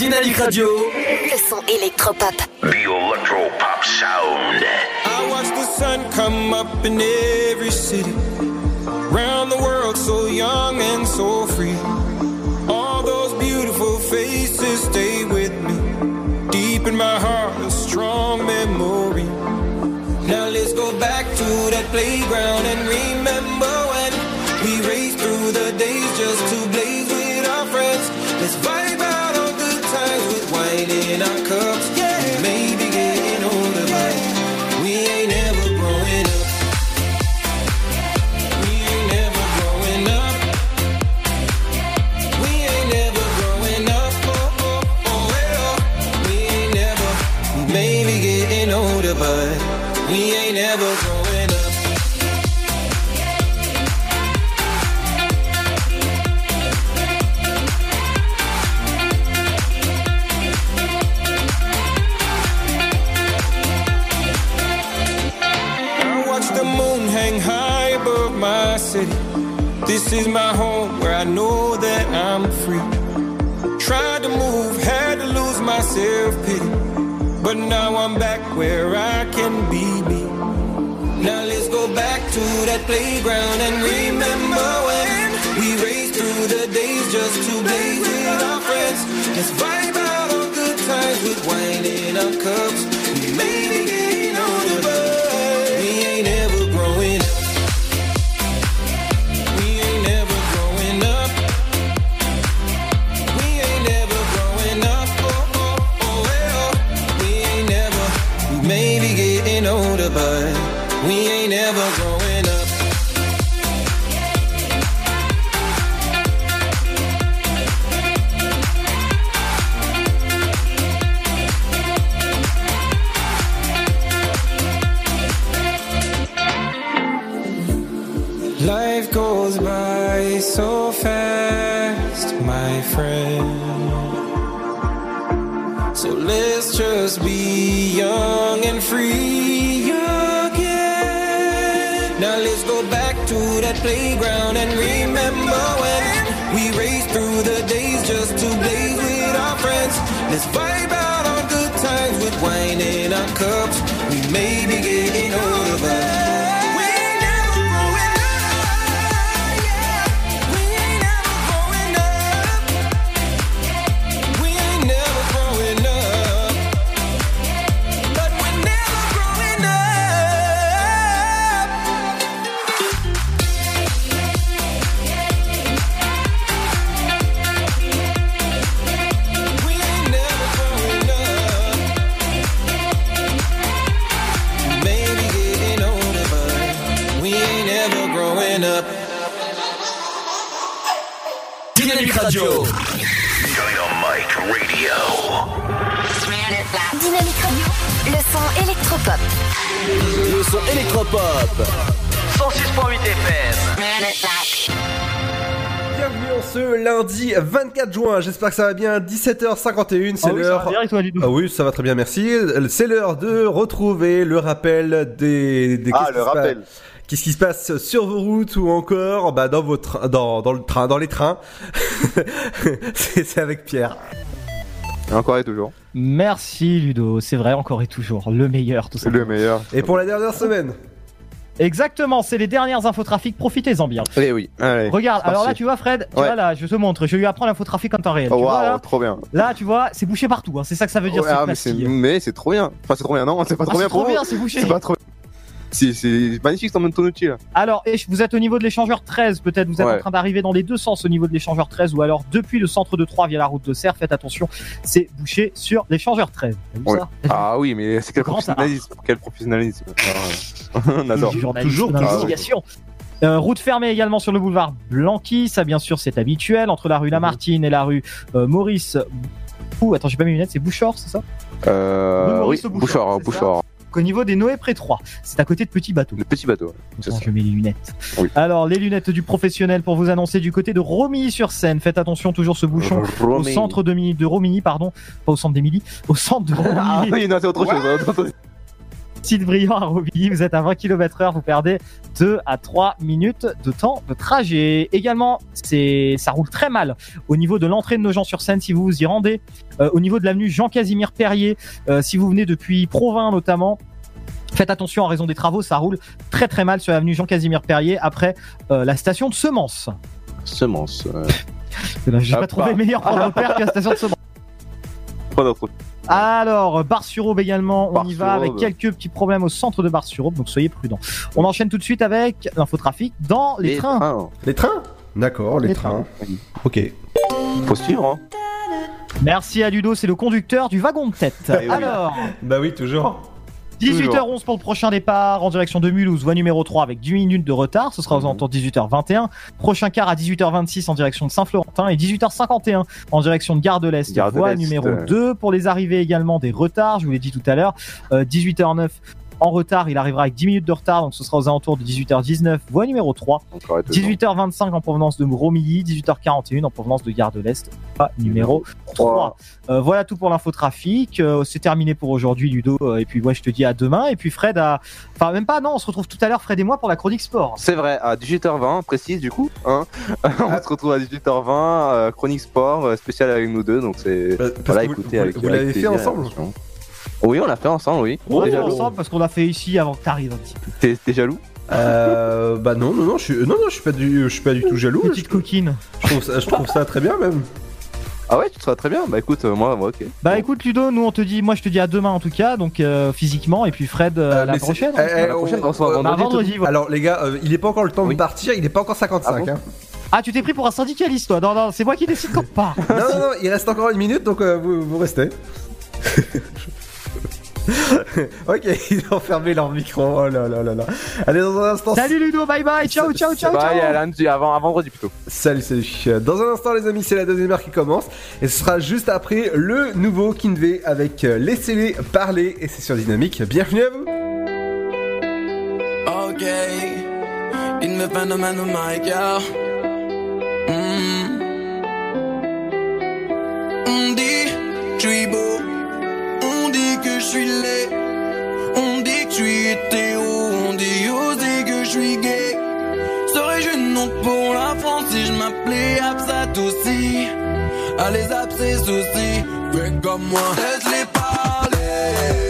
Speaker 2: Dynamique Radio.
Speaker 1: Le son électropop.
Speaker 20: The Electro Pop Sound.
Speaker 22: I watch the sun come up in every city. Round the world, so young and so free. All those beautiful faces stay with me. Deep in my heart, a strong memory. Now let's go back to that playground and remember when we raced This is my home where I know that I'm free. Tried to move, had to lose my self pity. But now I'm back where I can be me. Now let's go back to that playground and remember when we raced through the days just to blaze with our friends. Let's
Speaker 11: son électropop.
Speaker 2: 106.8 FM.
Speaker 3: Bienvenue en ce lundi 24 juin, j'espère que ça va bien, 17h51, c'est
Speaker 8: Ah oui,
Speaker 3: l'heure...
Speaker 8: va bien, et toi, Ludo
Speaker 3: Ah oui, ça va très bien, merci. C'est l'heure de retrouver le rappel des... des
Speaker 10: Ah,
Speaker 3: qu'est-ce
Speaker 10: le
Speaker 3: qui se
Speaker 10: rappel.
Speaker 3: passe- Qu'est-ce qui se passe sur vos routes ou encore bah, dans, votre, dans, dans le train, dans les trains c'est avec Pierre.
Speaker 10: Encore et toujours.
Speaker 8: Merci Ludo, c'est vrai encore et toujours le meilleur tout ça.
Speaker 10: Le meilleur.
Speaker 3: Et pour la dernière semaine
Speaker 8: Exactement, c'est les dernières infotrafics, profitez-en bien.
Speaker 10: Eh oui. Allez,
Speaker 8: Regarde, alors là tu vois Fred, tu
Speaker 10: Ouais.
Speaker 8: vois là, je te montre, je vais lui apprendre l'infotrafic en temps réel.
Speaker 10: Oh,
Speaker 8: tu vois,
Speaker 10: waouh,
Speaker 8: là,
Speaker 10: trop bien.
Speaker 8: là, tu vois, c'est bouché partout, hein, c'est ça que ça veut dire.
Speaker 10: Ouais, ah, mais c'est
Speaker 8: plastique.
Speaker 10: mais c'est trop bien. Enfin, c'est trop bien, non, c'est pas
Speaker 8: Ah,
Speaker 10: trop bien
Speaker 8: trop
Speaker 10: pour
Speaker 8: bien, c'est bouché.
Speaker 10: C'est pas trop
Speaker 9: C'est c'est magnifique, t'emmènes ton outil là.
Speaker 8: Alors, et vous êtes au niveau de l'échangeur 13, peut-être vous êtes
Speaker 9: Ouais.
Speaker 8: en train d'arriver dans les deux sens au niveau de l'échangeur 13 ou alors depuis le centre de 3 via la route de Serre, faites attention, c'est bouché sur l'échangeur 13. T'as vu
Speaker 9: Ouais.
Speaker 8: ça
Speaker 9: Ah oui, mais c'est quel professionnalisme Quel professionnalisme Ah. On adore.
Speaker 8: Journalisme d'investigation. Euh, route fermée également sur le boulevard Blanqui, ça bien sûr c'est habituel, entre la rue Lamartine et la rue euh, Maurice. Ouh, attends, j'ai pas mes lunettes, c'est Bouchard, c'est ça?
Speaker 9: Euh, oui, Bouchard,
Speaker 8: c'est
Speaker 9: Bouchard.
Speaker 8: Ça Au niveau des Noé Pré 3, c'est à côté de Petit Bateau.
Speaker 9: Le petit bateau.
Speaker 8: Attends, je mets les lunettes.
Speaker 9: Oui.
Speaker 8: Alors, les lunettes du professionnel pour vous annoncer du côté de Romilly-sur-Seine. Faites attention, toujours ce bouchon au centre de, de Romilly, pardon, pas au centre d'Émilie, au centre de Romilly.
Speaker 9: Ah oui, non, c'est autre chose.
Speaker 8: Brillant à Romilly, vous êtes à 20 km heure, vous perdez 2 à 3 minutes de temps de trajet. Également, c'est, ça roule très mal au niveau de l'entrée de Nogent-sur-Seine si vous vous y rendez. Euh, au niveau de l'avenue Jean-Casimir Perrier, euh, si vous venez depuis Provins notamment, Faites attention en raison des travaux, ça roule très très mal sur l'avenue Jean-Casimir Perrier après euh, la station de Semence.
Speaker 9: Semence. euh,
Speaker 8: J'ai
Speaker 9: Ah,
Speaker 8: pas trouvé meilleur de repère que la station de Semence.
Speaker 9: Pas.
Speaker 8: Alors, Bar-sur-Aube également, on y va avec quelques petits problèmes au centre de Bar-sur-Aube, donc soyez prudents. On enchaîne tout de suite avec l'infotrafic dans les, trains.
Speaker 3: Les trains D'accord, les,
Speaker 8: Les
Speaker 3: trains. Ok.
Speaker 9: Faut suivre, hein.
Speaker 8: Merci à Ludo, c'est le conducteur du wagon de tête.
Speaker 3: Oui.
Speaker 8: Alors,
Speaker 3: Bah oui, toujours.
Speaker 8: 18h11 pour le prochain départ en direction de Mulhouse, voie numéro 3 avec 10 minutes de retard, ce sera aux alentours de 18h21. Prochain car à 18h26 en direction de Saint-Florentin et 18h51 en direction de Gare de l'Est, voie numéro
Speaker 9: euh.
Speaker 8: 2. Pour les arrivées également des retards, je vous l'ai dit tout à l'heure, euh, 18h09 en retard, il arrivera avec 10 minutes de retard, donc ce sera aux alentours de 18h19, voie numéro 3.
Speaker 9: Encore et deux ans.
Speaker 8: 18h25 en provenance de Romilly, 18h41 en provenance de Gare de l'Est, voie numéro 3. Euh, voilà tout pour l'infotrafic. Euh, c'est terminé pour aujourd'hui, Ludo. Euh, et puis, moi, je te dis à demain. Et puis, Fred a. Enfin, même pas, non, on se retrouve tout à l'heure, Fred et moi, pour la chronique sport.
Speaker 9: C'est vrai, à 18h20, précise du coup. Hein on se retrouve à 18h20, euh, chronique sport, spécial avec nous deux. Donc c'est.
Speaker 3: Parce
Speaker 9: Voilà, écoutez
Speaker 3: vous-
Speaker 9: avec
Speaker 3: vous l'avez fait ensemble
Speaker 9: attention. Oui, on l'a fait ensemble, oui.
Speaker 8: On est
Speaker 9: jaloux
Speaker 8: ensemble parce qu'on l'a fait ici avant que t'arrives un petit peu.
Speaker 9: T'es t'es jaloux?
Speaker 3: Euh, bah non, non, non, je suis, non, non, je suis pas du, je suis pas du tout jaloux.
Speaker 8: Petite coquine.
Speaker 3: Je trouve ça, je trouve ça très bien même.
Speaker 9: Ah ouais, tu seras très bien. Bah écoute, euh, moi, moi, ok.
Speaker 8: Bah, écoute, Ludo, nous, on te dit, moi, je te dis à demain en tout cas, donc euh, physiquement. Et puis, Fred, euh, la
Speaker 3: mais c'est-
Speaker 8: prochaine.
Speaker 3: eh, eh,
Speaker 9: La prochaine, on
Speaker 3: euh,
Speaker 8: Bah,
Speaker 9: vendredi.
Speaker 8: vendredi, voilà.
Speaker 3: Alors les gars, euh, il est pas encore le temps de partir, il est pas encore 55.
Speaker 9: Ah
Speaker 3: hein.
Speaker 8: Ah, tu t'es pris pour un syndicaliste, toi. Non, non, c'est moi qui décide quand on part.
Speaker 3: Non, non, non, il reste encore une minute, donc euh, vous, vous restez. ok, ils ont fermé leur micro. Oh là là là là. Allez, dans un instant.
Speaker 8: Salut, Ludo. Bye bye. Ciao, ciao, ciao,
Speaker 9: Bah, a
Speaker 8: ciao.
Speaker 9: lundi, avant, avant vendredi plutôt.
Speaker 3: Salut, salut. Dans un instant, les amis, c'est la deuxième heure qui commence. Et ce sera juste après le nouveau Kinvey avec euh, Laissez-les parler. Et c'est sur Dynamique. Bienvenue à vous.
Speaker 23: Ok, il me phénomène mic, yeah. Mm. On dit je suis beau, je suis laid, on dit que je suis hétéro, on dit aussi que je suis gay. Serais-je une honte pour la France si je m'appelais Absat aussi? Allez, abscess aussi, fais comme moi, laisse-les parler.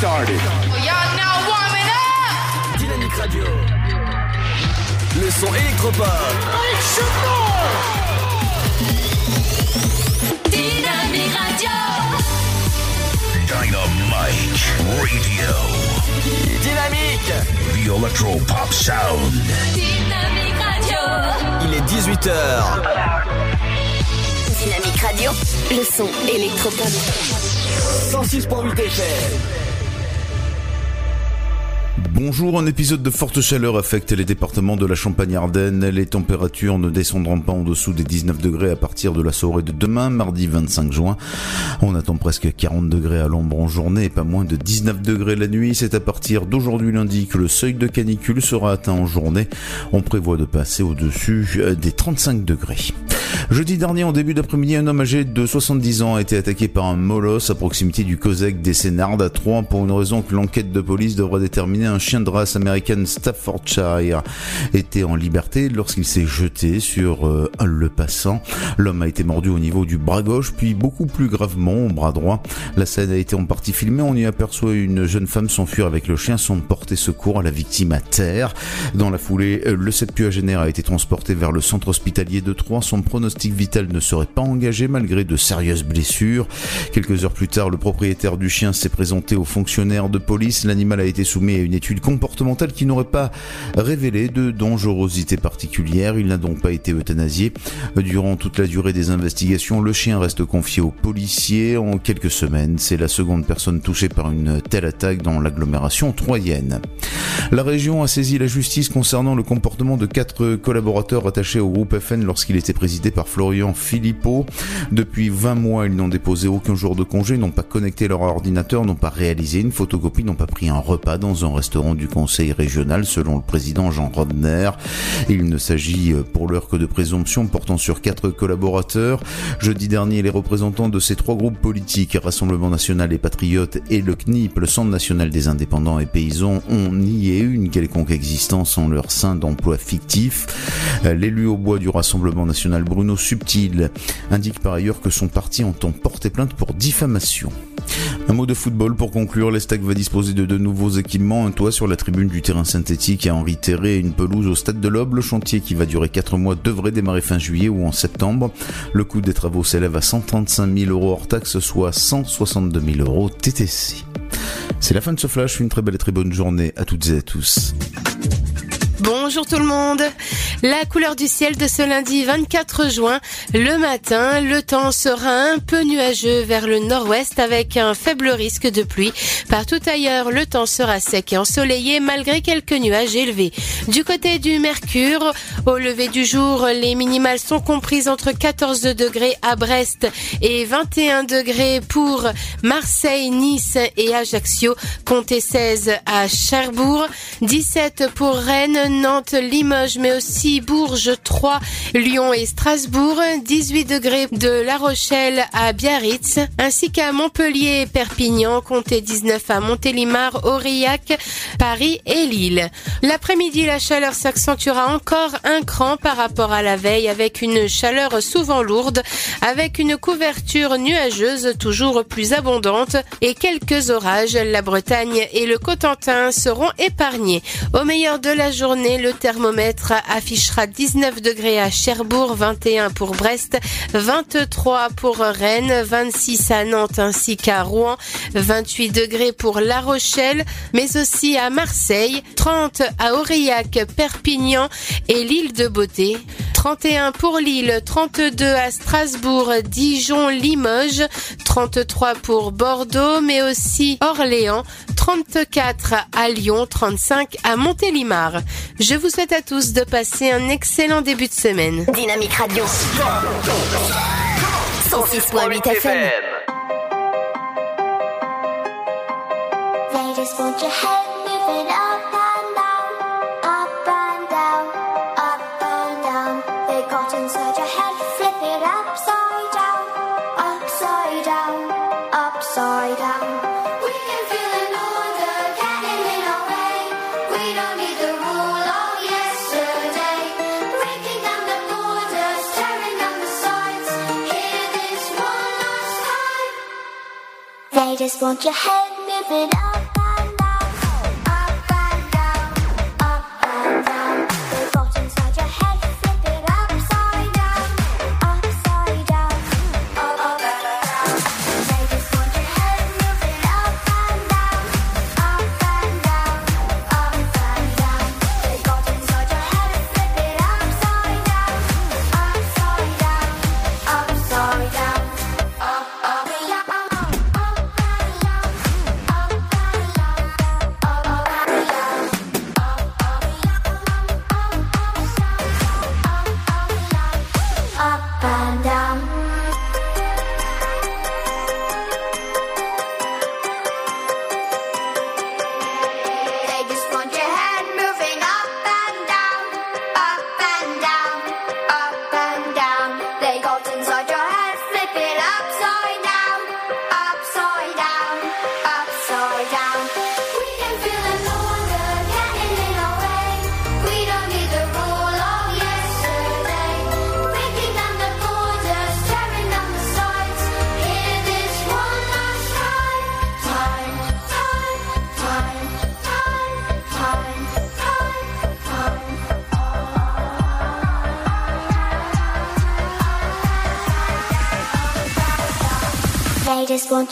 Speaker 24: started.
Speaker 2: Dynamique Radio. Le son électropop.
Speaker 11: Make Dynamique Radio.
Speaker 20: Dynamique Radio.
Speaker 2: Dynamique.
Speaker 20: The electro pop sound.
Speaker 11: Dynamique Radio.
Speaker 2: Il est 18h.
Speaker 11: Dynamique Radio. Le son électropop.
Speaker 2: 106.8 FM.
Speaker 4: Bonjour, un épisode de forte chaleur affecte les départements de la Champagne-Ardenne. Les températures ne descendront pas en dessous des 19 degrés à partir de la soirée de demain, mardi 25 juin. On attend presque 40 degrés à l'ombre en journée et pas moins de 19 degrés la nuit. C'est à partir d'aujourd'hui lundi que le seuil de canicule sera atteint en journée. On prévoit de passer au-dessus euh, des 35 degrés. Jeudi dernier, en début d'après-midi, un homme âgé de 70 ans a été attaqué par un molosse à proximité du COSEC des Sénardes à Troyes pour une raison que l'enquête de police devra déterminer. Un chien de race américaine Staffordshire était en liberté lorsqu'il s'est jeté sur euh, le passant. L'homme a été mordu au niveau du bras gauche, puis beaucoup plus gravement au bras droit. La scène a été en partie filmée. On y aperçoit une jeune femme s'enfuir avec le chien sans porter secours à la victime à terre. Dans la foulée, le septuagénaire a été transporté vers le centre hospitalier de Troyes. Son pronostic vital ne serait pas engagé malgré de sérieuses blessures. Quelques heures plus tard, le propriétaire du chien s'est présenté aux fonctionnaires de police. L'animal a été soumis à une étude comportementale qui n'aurait pas révélé de dangerosité particulière. Il n'a donc pas été euthanasié. Durant toute la durée des investigations, le chien reste confié aux policiers. En quelques semaines, c'est la seconde personne touchée par une telle attaque dans l'agglomération troyenne. La région a saisi la justice concernant le comportement de quatre collaborateurs attachés au groupe FN lorsqu'il était présidé par Florian Philippot. Depuis 20 mois, ils n'ont déposé aucun jour de congé, n'ont pas connecté leur ordinateur, n'ont pas réalisé une photocopie, n'ont pas pris un repas dans un restaurant du conseil régional, selon le président Jean Rodner. Il ne s'agit euh, pour l'heure que de présomptions portant sur quatre collaborateurs. Jeudi dernier, les représentants de ces trois groupes politiques, Rassemblement National et Patriotes et le CNIP, le Centre National des Indépendants et Paysans, ont nié une quelconque existence en leur sein d'emploi fictif. Euh, L'élu au bois du Rassemblement National, Bruno Subtil, indique par ailleurs que son parti entend porter plainte pour diffamation. Un mot de football pour conclure. L'Estac va disposer de deux nouveaux équipements, un toit sur la tribune du terrain synthétique à Henri Terré et une pelouse au stade de l'Aube. Le chantier qui va durer 4 mois devrait démarrer fin juillet ou en septembre. Le coût des travaux s'élève à 135 000 euros hors taxe, soit 162 000 euros TTC. C'est la fin de ce flash. Une très belle et très bonne journée à toutes et à tous.
Speaker 5: Bonjour tout le monde. La couleur du ciel de ce lundi 24 juin. Le matin, le temps sera un peu nuageux vers le nord-ouest avec un faible risque de pluie. Partout ailleurs, le temps sera sec et ensoleillé malgré quelques nuages élevés. Du côté du Mercure, au lever du jour, les minimales sont comprises entre 14 degrés à Brest et 21 degrés pour Marseille, Nice et Ajaccio. Comptez 16 à Cherbourg, 17 pour Rennes, Nantes, Limoges, mais aussi Bourges, Troyes, Lyon et Strasbourg, 18 degrés de La Rochelle à Biarritz, ainsi qu'à Montpellier et Perpignan, comptez 19 à Montélimar, Aurillac, Paris et Lille. L'après-midi, la chaleur s'accentuera encore un cran par rapport à la veille avec une chaleur souvent lourde, avec une couverture nuageuse toujours plus abondante et quelques orages. La Bretagne et le Cotentin seront épargnés. Au meilleur de la journée, le thermomètre affichera 19 degrés à Cherbourg, 21 pour Brest, 23 pour Rennes, 26 à Nantes ainsi qu'à Rouen, 28 degrés pour La Rochelle, mais aussi à Marseille, 30 à Aurillac, Perpignan et l'île de Beauté. 31 pour Lille, 32 à Strasbourg, Dijon, Limoges, 33 pour Bordeaux, mais aussi Orléans, 34 à Lyon, 35 à Montélimar. Je vous souhaite à tous de passer un excellent début de semaine.
Speaker 1: Dynamique Radio. 106.8 FM.
Speaker 25: They just want your They just want your head moving. it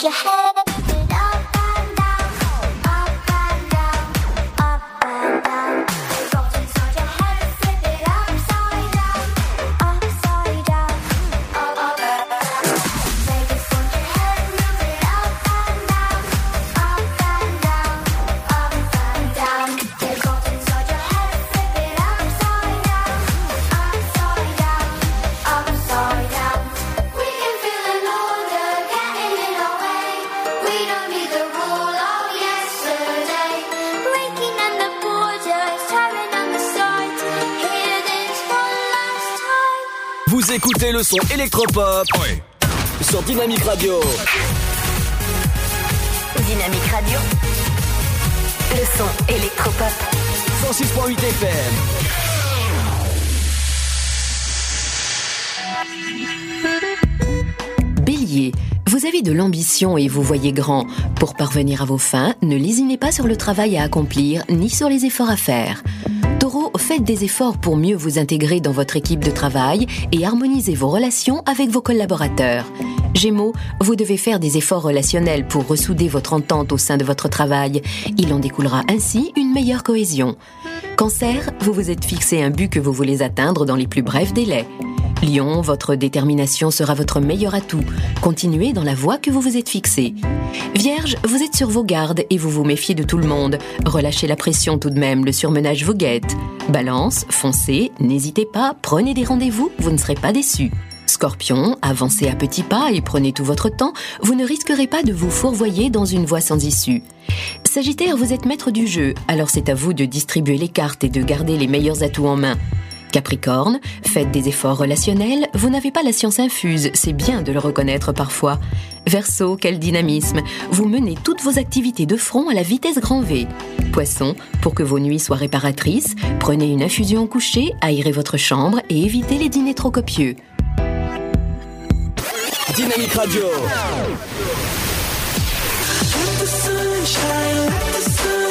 Speaker 25: your head
Speaker 2: le son électropop sur Dynamique Radio.
Speaker 1: Dynamique Radio. Le son électropop.
Speaker 2: 106.8 FM.
Speaker 26: Bélier, vous avez de l'ambition et vous voyez grand. Pour parvenir à vos fins, ne lésinez pas sur le travail à accomplir ni sur les efforts à faire. Faites des efforts pour mieux vous intégrer dans votre équipe de travail et harmoniser vos relations avec vos collaborateurs. Gémeaux, vous devez faire des efforts relationnels pour ressouder votre entente au sein de votre travail. Il en découlera ainsi une meilleure cohésion. Cancer, vous vous êtes fixé un but que vous voulez atteindre dans les plus brefs délais. Lion, votre détermination sera votre meilleur atout. Continuez dans la voie que vous vous êtes fixée. Vierge, vous êtes sur vos gardes et vous vous méfiez de tout le monde. Relâchez la pression tout de même, le surmenage vous guette. Balance, foncez, n'hésitez pas, prenez des rendez-vous, vous ne serez pas déçus. Scorpion, avancez à petits pas et prenez tout votre temps, vous ne risquerez pas de vous fourvoyer dans une voie sans issue. Sagittaire, vous êtes maître du jeu, alors c'est à vous de distribuer les cartes et de garder les meilleurs atouts en main. Capricorne, faites des efforts relationnels, vous n'avez pas la science infuse, c'est bien de le reconnaître parfois. Verseau, quel dynamisme, vous menez toutes vos activités de front à la vitesse grand V. Poisson, pour que vos nuits soient réparatrices, prenez une infusion au coucher, aérez votre chambre et évitez les dîners trop copieux.
Speaker 2: Dynamique Radio.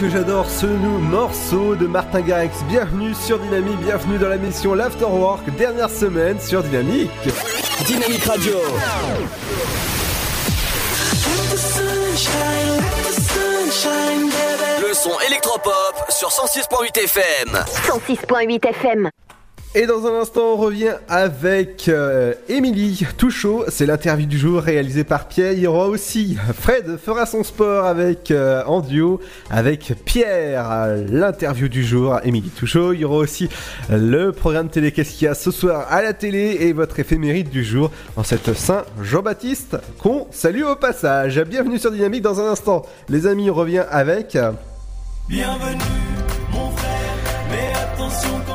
Speaker 3: Que j'adore ce nou- morceau de Martin Garrix. Bienvenue sur Dynamique, bienvenue dans la mission L'Afterwork, dernière semaine sur Dynamique.
Speaker 2: Dynamique Radio. Le son électropop sur 106.8 FM.
Speaker 1: 106.8 FM.
Speaker 3: Et dans un instant, on revient avec euh, Émilie Touchot. C'est l'interview du jour réalisée par Pierre. Il y aura aussi Fred fera son sport avec euh, en duo avec Pierre. Euh, L'interview du jour, Émilie Touchot. Il y aura aussi le programme télé Qu'est-ce qu'il y a ce soir à la télé et votre éphémérite du jour en cette Saint Jean-Baptiste qu'on salue au passage. Bienvenue sur Dynamique dans un instant. Les amis, on revient avec.
Speaker 19: Bienvenue,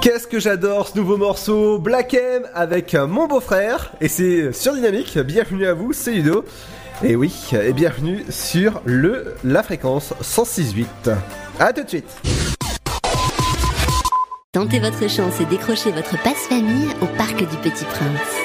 Speaker 3: Qu'est-ce que j'adore ce nouveau morceau Black M avec mon beau-frère et c'est sur Dynamique. Bienvenue à vous, c'est Ludo. Et oui, et bienvenue sur le la fréquence 106.8. À tout de suite.
Speaker 11: Tentez votre chance et décrochez votre passe-famille au Parc du Petit Prince.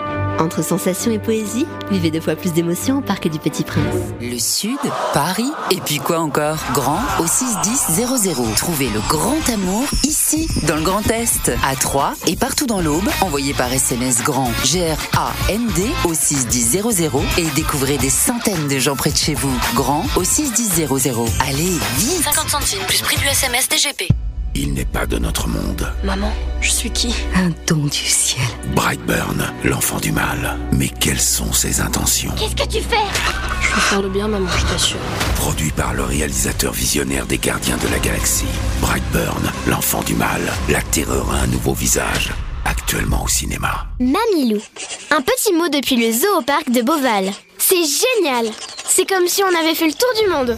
Speaker 11: Entre sensations et poésie, vivez deux fois plus d'émotions au Parc du Petit Prince.
Speaker 12: Le Sud, Paris, et puis quoi encore? Grand au 61000. Trouvez le grand amour ici, dans le Grand Est, à Troyes et partout dans l'Aube. Envoyez par SMS grand G-R-A-N-D au 61000 et découvrez des centaines de gens près de chez vous. Grand au 61000. Allez, vite
Speaker 27: 50 centimes plus prix du SMS DGP.
Speaker 13: Il n'est pas de notre monde.
Speaker 27: Maman, je suis qui
Speaker 12: Un don du ciel.
Speaker 13: Brightburn, l'enfant du mal. Mais quelles sont ses intentions?
Speaker 27: Qu'est-ce que tu fais? Je veux faire le bien, maman, je t'assure.
Speaker 13: Produit par le réalisateur visionnaire des Gardiens de la Galaxie. Brightburn, l'enfant du mal. La terreur a un nouveau visage. Actuellement au cinéma.
Speaker 28: Mamilou. Un petit mot depuis le zoo au parc de Beauval. C'est génial C'est comme si on avait fait le tour du monde.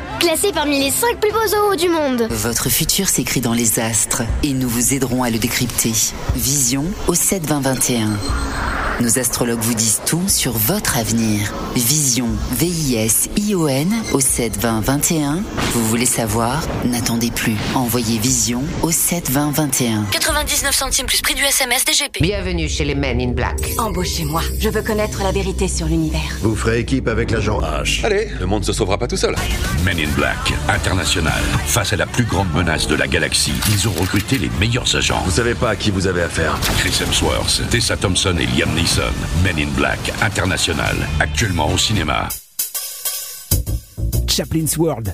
Speaker 28: Classé parmi les 5 plus beaux zoos du monde.
Speaker 12: Votre futur s'écrit dans les astres et nous vous aiderons à le décrypter. Vision au 7 20 21. Nos astrologues vous disent tout sur votre avenir. Vision, V-I-S-I-O-N au 7 20 21. Vous voulez savoir? N'attendez plus. Envoyez Vision au 7 20 21.
Speaker 27: 99 centimes plus prix du SMS DGP.
Speaker 16: Bienvenue chez les Men in Black. Embauchez-moi. Je veux connaître la vérité sur l'univers.
Speaker 17: Vous ferez équipe avec l'agent H.
Speaker 29: Allez, le monde se sauvera pas tout seul.
Speaker 20: Men in Black, international. Face à la plus grande menace de la galaxie, ils ont recruté les meilleurs agents.
Speaker 17: Vous savez pas à qui vous avez affaire.
Speaker 20: Chris Hemsworth, Tessa Thompson et Liam Neeson. Men in Black, international. Actuellement au cinéma.
Speaker 21: Chaplin's World.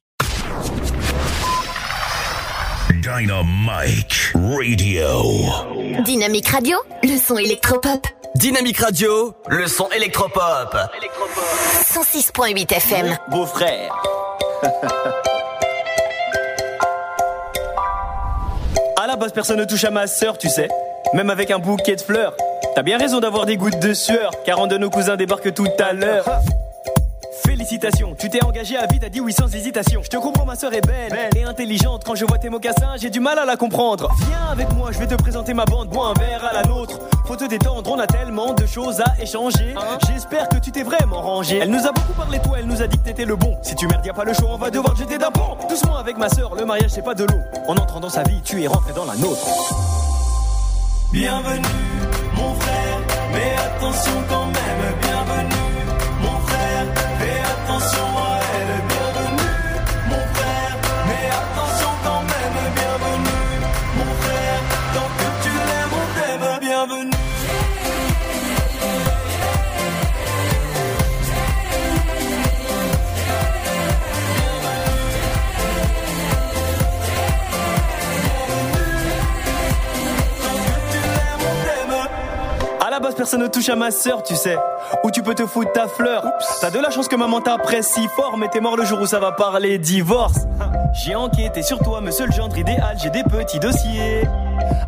Speaker 20: Dynamite Radio.
Speaker 1: Dynamique Radio, le son électropop.
Speaker 2: Dynamique Radio, le son électropop.
Speaker 1: 106.8 FM.
Speaker 30: Beau-frère. à la base, personne ne touche à ma sœur, tu sais. Même avec un bouquet de fleurs. T'as bien raison d'avoir des gouttes de sueur, car un de nos cousins débarque tout à l'heure. Félicitations, tu t'es engagé à vie, t'as dit oui sans hésitation. Je te comprends, ma sœur est belle, et intelligente. Quand je vois tes mocassins, j'ai du mal à la comprendre. Viens avec moi, je vais te présenter ma bande, bois un verre à la nôtre. faut te détendre, on a tellement de choses à échanger. J'espère que tu t'es vraiment rangé. Elle nous a beaucoup parlé, toi, elle nous a dit que t'étais le bon. Si tu merdes, y a pas le choix, on va devoir te jeter d'un pont. Doucement avec ma sœur, le mariage c'est pas de l'eau. En entrant dans sa vie, tu es rentré dans la nôtre. Bienvenue, mon frère, mais attention quand même, personne ne touche à ma sœur, tu sais. Où tu peux te foutre ta fleur. T'as de la chance que maman t'apprécie fort, mais t'es mort le jour où ça va parler divorce. J'ai enquêté sur toi, me seul gendre idéal, j'ai des petits dossiers.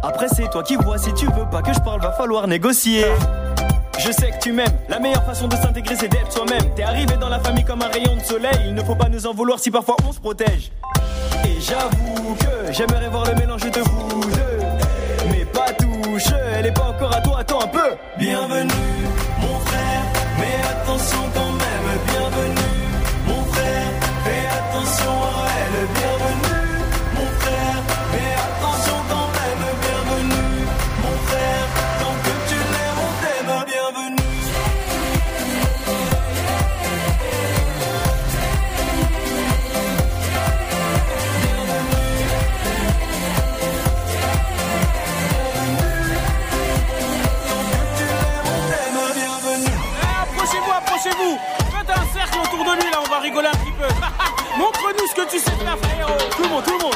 Speaker 30: Après, c'est toi qui vois, si tu veux pas que je parle, va falloir négocier. Je sais que tu m'aimes, la meilleure façon de s'intégrer c'est d'être soi-même. T'es arrivé dans la famille comme un rayon de soleil, il ne faut pas nous en vouloir si parfois on se protège. Et j'avoue que j'aimerais voir le mélange de vous deux. Mais pas touche, elle est pas encore à toi, attends un peu. Bienvenue,
Speaker 31: autour de lui là, on va rigoler un petit peu. Montre-nous ce que tu sais faire, frérot. Tout le monde, tout le monde.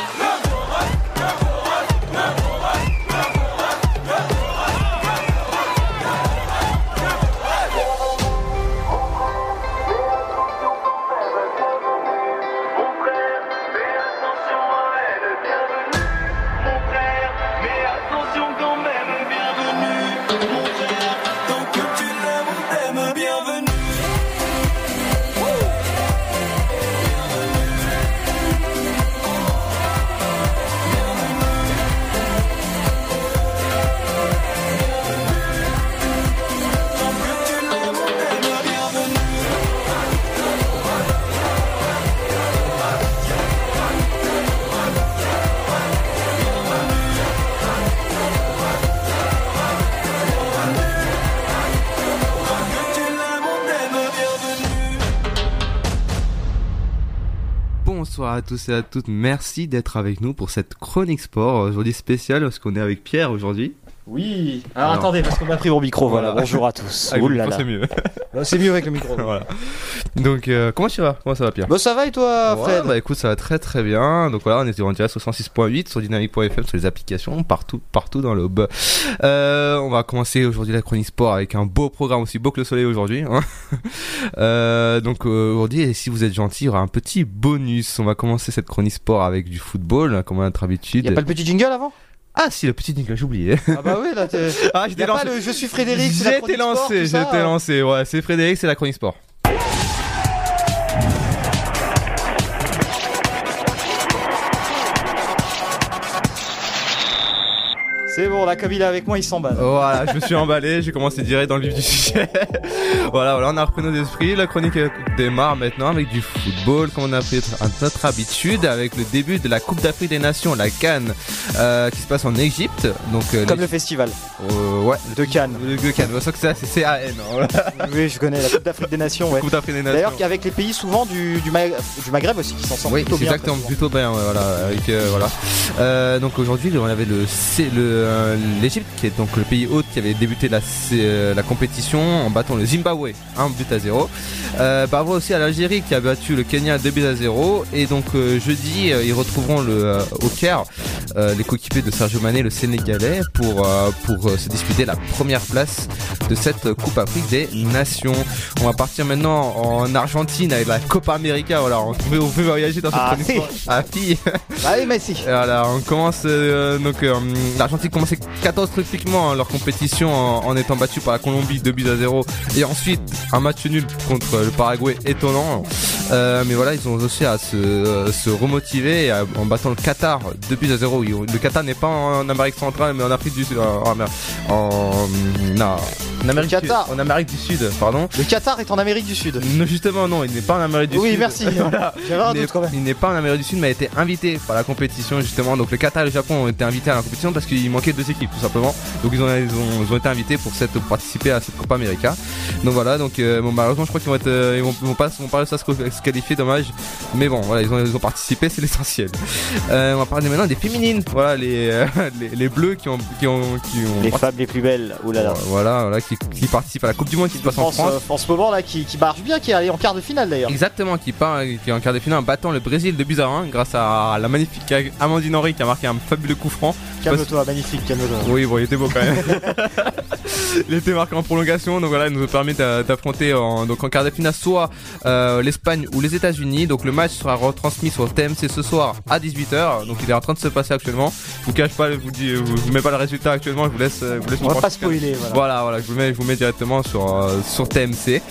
Speaker 9: Bonsoir à tous et à toutes, merci d'être avec nous pour cette chronique sport aujourd'hui spéciale parce qu'on est avec Pierre aujourd'hui.
Speaker 32: Oui. Alors, attendez, parce qu'on a pris mon micro, voilà. Bonjour à tous. Là.
Speaker 9: c'est mieux.
Speaker 32: Bah, c'est mieux avec le micro.
Speaker 9: voilà. Donc euh, comment tu vas? Comment ça va Pierre?
Speaker 32: Bah ça va et toi
Speaker 9: Ouais,
Speaker 32: Fred?
Speaker 9: Bah écoute, ça va très très bien. Donc voilà, on était en direct sur 106.8 sur dynamique.fm sur les applications partout partout dans l'aube. Euh, on va commencer aujourd'hui la chronique sport avec un beau programme aussi beau que le soleil aujourd'hui. hein. Euh, donc aujourd'hui, et si vous êtes gentil, il y aura un petit bonus. On va commencer cette chronique sport avec du football comme à notre habitude.
Speaker 32: Y a pas le petit jingle avant?
Speaker 9: Ah si, le petit jingle, j'ai oublié.
Speaker 32: Ah bah oui, là, t'es.
Speaker 9: Ah, j'étais lancé.
Speaker 32: le Je suis Frédéric, c'est la chronique sport,
Speaker 9: lancé,
Speaker 32: ça,
Speaker 9: j'étais
Speaker 32: euh.
Speaker 9: lancé. Ouais, c'est Frédéric, c'est la chronique sport.
Speaker 32: Bon, là, comme il est avec moi, il s'emballe.
Speaker 9: Voilà, je me suis emballé, j'ai commencé direct dans le vif du sujet. voilà, voilà, on a repris nos esprits. La chronique euh, démarre maintenant avec du football, comme on a pris notre habitude, avec le début de la Coupe d'Afrique des Nations, la Cannes, euh, qui se passe en Égypte. Donc, euh,
Speaker 32: Comme le festival.
Speaker 9: Euh, ouais.
Speaker 32: De Cannes.
Speaker 9: De Cannes. C'est que ça, c'est C-A-N. hein.
Speaker 32: Oui, je connais la Coupe d'Afrique des Nations, ouais.
Speaker 9: Coupe d'Afrique des Nations.
Speaker 32: D'ailleurs, avec les pays souvent du, du, Ma- du Maghreb aussi, qui s'en sortent
Speaker 9: Oui,
Speaker 32: plutôt bien.
Speaker 9: exactement, plutôt bien, ouais, voilà, avec, voilà. Donc aujourd'hui, on avait le, C- le, l'Égypte, qui est donc le pays hôte qui avait débuté la, euh, la compétition en battant le Zimbabwe 1 but à 0. Euh, bravo aussi à l'Algérie qui a battu le Kenya 2 buts à 0. Et donc euh, jeudi, euh, ils retrouveront le, euh, au Caire euh, les coéquipiers de Sergio Mané, le Sénégalais, pour, euh, pour euh, se disputer la première place de cette Coupe Afrique des Nations. On va partir maintenant en Argentine avec la Copa América. Voilà, on peut, on peut voyager dans cette
Speaker 32: Ah,
Speaker 9: chronique sport. Ah, fille.
Speaker 32: Allez, Messi.
Speaker 9: Voilà, on commence euh, donc euh, l'Argentine commençait catastrophiquement hein, leur compétition en, en étant battue par la Colombie 2 buts à 0 et ensuite un match nul contre le Paraguay étonnant. Euh, mais voilà, ils ont réussi à se, euh, se remotiver à- en battant le Qatar 2 buts à 0. Ils- Le Qatar n'est pas en Amérique centrale, mais en Afrique du Sud. En, en, en- non, en Amérique,
Speaker 8: Le Qatar.
Speaker 9: Du, en Amérique du Sud, pardon.
Speaker 8: Le Qatar est en Amérique du Sud.
Speaker 9: Non, justement, non, il n'est pas en Amérique du
Speaker 8: Oui,
Speaker 9: Sud.
Speaker 8: merci.
Speaker 9: Voilà.
Speaker 8: Quand même.
Speaker 9: Il n'est pas en Amérique du Sud, mais a été invité par la compétition, justement. Donc le Qatar et le Japon ont été invités à la compétition parce qu'il manquait deux équipes, tout simplement. Donc ils ont, ils ont, ils ont été invités pour, cette, pour participer à cette Copa América. Donc voilà, donc euh, bon, malheureusement, je crois qu'ils vont, être, euh, ils vont, vont pas, vont pas réussir à se, qualifier, dommage. Mais bon, voilà, ils ont, ils ont participé, c'est l'essentiel. Euh, on va parler maintenant des féminines. Voilà, les, euh, les, les bleus qui ont, qui ont, qui ont
Speaker 8: Les femmes les plus belles. Oulala.
Speaker 9: voilà, voilà, qui, qui participent à la Coupe du Monde qui se passe en
Speaker 8: France, en ce moment là qui, qui marche bien, qui est allé en quart de finale d'ailleurs.
Speaker 9: Exactement, qui part, qui est en quart de finale en battant le Brésil de buts à 1 grâce à la magnifique Amandine Henry qui a marqué un fabuleux coup franc.
Speaker 8: Calme-toi, magnifique,
Speaker 9: Oui, bon, il était beau quand même. il était marqué en prolongation, donc voilà, il nous a permis d'a- d'affronter en, donc en quart de finale soit euh, l'Espagne ou les États-Unis. Donc le match sera retransmis sur TMC ce soir à 18h. Donc il est en train de se passer actuellement. Je vous cache pas, je vous dis, je vous mets pas le résultat actuellement. Je vous laisse, je vous laisse
Speaker 8: On va pas spoiler, voilà.
Speaker 9: Voilà, voilà, je vous mets, je vous mets directement sur euh, sur TMC.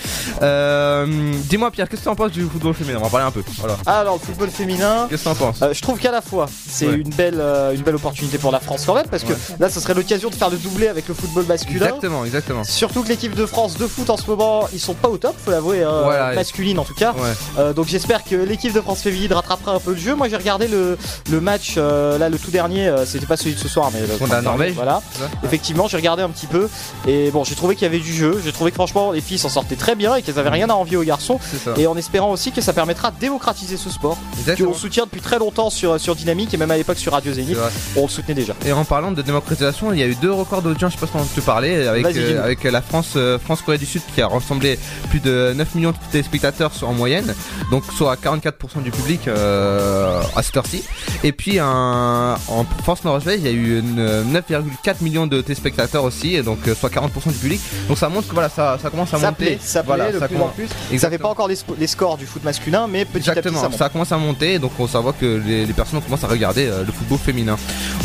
Speaker 9: Euh, Dis-moi Pierre, qu'est-ce que tu en penses du football féminin? On va en parler un peu. Voilà.
Speaker 8: Alors le football féminin,
Speaker 9: Qu'est-ce que tu en penses
Speaker 8: je trouve qu'à la fois c'est
Speaker 9: Ouais.
Speaker 8: une belle une belle opportunité pour la France quand même parce que. Là ce serait l'occasion de faire le doublé avec le football masculin.
Speaker 9: Exactement, exactement.
Speaker 8: Surtout que l'équipe de France de foot en ce moment ils sont pas au top, faut l'avouer, hein,
Speaker 9: Voilà,
Speaker 8: masculine en tout cas.
Speaker 9: Ouais.
Speaker 8: Euh, donc j'espère que l'équipe de France féminine rattrapera un peu le jeu. Moi j'ai regardé le, le match euh, là le tout dernier, euh, c'était pas celui de ce soir mais le
Speaker 9: Contre la Norvège
Speaker 8: Voilà.
Speaker 9: Ouais.
Speaker 8: Effectivement j'ai regardé un petit peu et bon j'ai trouvé qu'il y avait du jeu. J'ai trouvé que franchement les filles s'en sortaient très bien et qu'elles avaient rien à envier aux garçons. Et en espérant aussi que ça permettra de démocratiser ce sport
Speaker 9: Exactement.
Speaker 8: qu'on soutient depuis très longtemps sur, sur Dynamique et même à l'époque sur Radio Zénith. On le soutenait déjà.
Speaker 9: Et en parlant de démocratisation, il y a eu deux records d'audience, je sais pas si on te parlait, avec, euh, avec la France, euh, France-Corée du Sud qui a rassemblé plus de 9 millions de téléspectateurs en moyenne, donc soit à 44% du public euh, à cette heure-ci. Et puis un- en France-Norvège, il y a eu une- 9,4 millions de téléspectateurs aussi, et donc euh, soit 40% du public. Donc ça montre que voilà, ça, ça commence à
Speaker 8: Ça
Speaker 9: monter.
Speaker 8: plaît, ça plaît
Speaker 9: Voilà,
Speaker 8: de
Speaker 9: ça
Speaker 8: plus en plus. Ça fait
Speaker 9: Exactement.
Speaker 8: pas encore les, scores du foot masculin, mais petit
Speaker 9: Exactement,
Speaker 8: à petit ça
Speaker 9: commence à monter, donc on voit que les, les personnes commencent à regarder euh, le football féminin.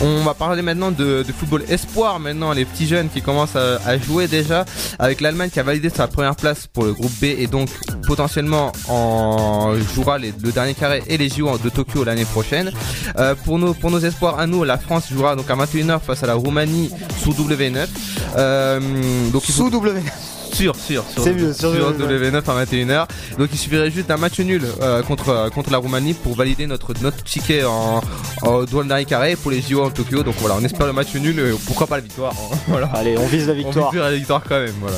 Speaker 9: On va parler maintenant de, de football espoir, maintenant les petits jeunes qui commencent à, jouer déjà, avec l'Allemagne qui a validé sa première place pour le groupe B et donc potentiellement en jouera les- le dernier carré et les JO de Tokyo l'année prochaine. Euh, pour, nos, pour nos espoirs à nous, la France jouera donc à 21h face à la Roumanie sous W9. Euh, donc
Speaker 8: Sous W.
Speaker 9: Sûr, sûr, sûr.
Speaker 8: C'est mieux, sur W9.
Speaker 9: W9 à 21h. Donc il suffirait juste d'un match nul euh, contre, euh, contre la Roumanie pour valider notre, notre ticket en, en dernier carré pour les JO en Tokyo. Donc voilà, on espère le match nul, pourquoi pas la victoire. hein. Voilà.
Speaker 8: Allez, on vise la
Speaker 9: On
Speaker 8: victoire.
Speaker 9: vise la victoire quand même, voilà.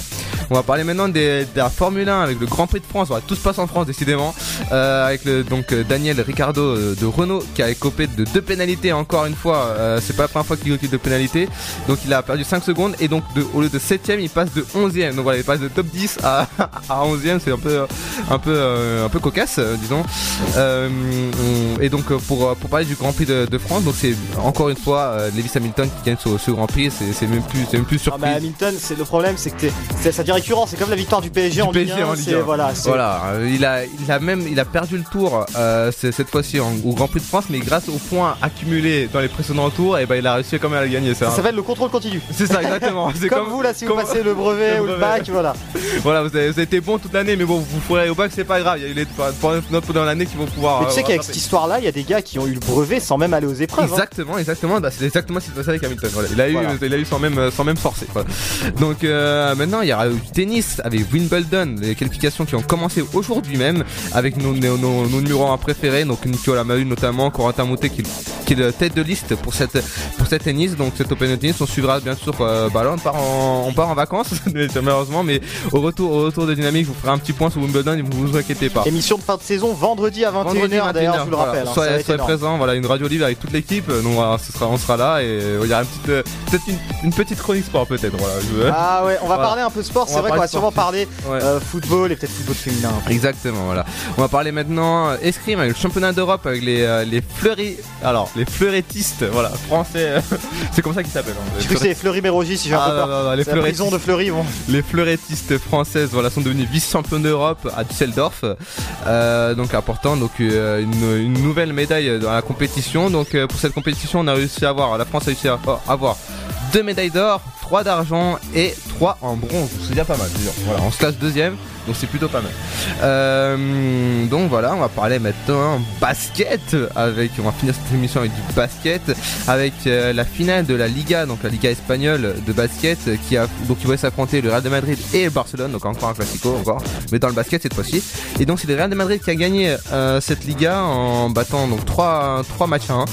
Speaker 9: On va parler maintenant des- de la Formule 1 avec le Grand Prix de France. Voilà, tout se passe en France décidément. Euh, avec le, donc euh, Daniel Ricardo euh, de Renault qui a écopé de deux pénalités encore une fois. Euh, c'est pas la première fois qu'il occupe de pénalités. Donc il a perdu 5 secondes et donc de, au lieu de 7ème il passe de 11ème. Donc voilà, il passe de top 10 à, à 11ème. C'est un peu un peu euh, un peu cocasse disons. On- et donc pour, pour parler du Grand Prix de, de France, donc c'est encore une fois Lewis Hamilton qui gagne ce, ce Grand Prix. C'est même plus c'est même plus
Speaker 8: Ah, mais Hamilton, c'est le problème, c'est que c'est- ça devient récurrent. C'est comme la victoire du PSG en Ligue
Speaker 9: PSG
Speaker 8: 1.
Speaker 9: en Ligue
Speaker 8: c'est-
Speaker 9: 1.
Speaker 8: Voilà, c'est-
Speaker 9: Voilà, euh, il a, il a même, il a perdu le tour euh, cette fois-ci en- au Grand Prix de France, mais grâce aux points accumulés dans les précédents tours, et ben il a réussi quand même à le gagner.
Speaker 8: Ça
Speaker 9: Ça,
Speaker 8: s'appelle le contrôle continu.
Speaker 9: c'est ça exactement.
Speaker 8: Comme, vous là, si vous passez le brevet
Speaker 9: le
Speaker 8: ou le bac, voilà.
Speaker 9: Voilà, vous avez, vous avez été bon toute l'année, mais bon, vous pourrez au bac, c'est pas grave. Il y a eu les notes pendant l'année qui vont pouvoir.
Speaker 8: Mais tu sais
Speaker 9: euh,
Speaker 8: qu'avec
Speaker 9: rattraper.
Speaker 8: cette histoire-là, il y a des gars qui ont eu le brevet sans même aller aux épreuves. hein.
Speaker 9: Exactement, exactement. Bah, c'est exactement ce qui s'est passé avec Hamilton. Voilà. Il a eu,
Speaker 8: Voilà.
Speaker 9: il a eu sans même, sans même forcer. Voilà. Donc euh, maintenant, il y aura du tennis avec Wimbledon, les qualifications qui ont commencé aujourd'hui même avec nos, nos, nos- nos numéros 1 préférés, donc Nicolas Mahut notamment, Corentin Moutet qui, qui est le tête de liste pour cette pour cette tennis, donc cet Open de tennis. On suivra bien sûr. Euh, bah là, on part en, on part en vacances, malheureusement, mais au retour, au retour de Dynamique, je vous ferai un petit point sur Wimbledon. Vous vous inquiétez pas.
Speaker 8: Émission de fin de saison vendredi à 21h
Speaker 9: Vendredi,
Speaker 8: d'ailleurs,
Speaker 9: 21h,
Speaker 8: je vous le
Speaker 9: voilà.
Speaker 8: rappelle. hein,
Speaker 9: soyez voilà, une radio libre avec toute l'équipe. Donc voilà, ce sera, on sera là et euh, il y aura une petite, euh, peut-être une, une petite chronique sport peut-être. Voilà. je-
Speaker 8: Ah ouais, on va
Speaker 9: Voilà.
Speaker 8: parler un peu sport, c'est vrai qu'on va sûrement parler
Speaker 9: Ouais.
Speaker 8: euh, football et peut-être football féminin.
Speaker 9: Exactement, voilà. On va parler maintenant euh, escrime avec le championnat d'Europe avec les euh, les fleuris, alors les fleurettistes, voilà, français. c'est comme ça qu'ils s'appellent. hein.
Speaker 8: Je sais que c'est Fleury Mérogis si j'ai un
Speaker 9: Ah,
Speaker 8: peu peur.
Speaker 9: non, non, les
Speaker 8: la prison de Fleury, bon.
Speaker 9: Les fleurettistes françaises voilà, sont devenues vice-championnes d'Europe à Düsseldorf. Donc important donc une, une nouvelle médaille dans la compétition. Donc pour cette compétition, on a réussi à avoir, la France a réussi à avoir 2 médailles d'or, 3 d'argent et 3 en bronze. C'est déjà pas mal. Voilà, on se classe deuxième, donc c'est plutôt pas mal. Euh, donc voilà, on va parler maintenant basket avec, on va finir cette émission avec du basket avec euh, la finale de la Liga, donc la Liga espagnole de basket qui a donc qui va s'affronter le Real de Madrid et le Barcelone, donc encore un classico encore, mais dans le basket cette fois-ci. Et donc c'est le Real de Madrid qui a gagné euh, cette Liga en battant donc 3 trois matchs à 1.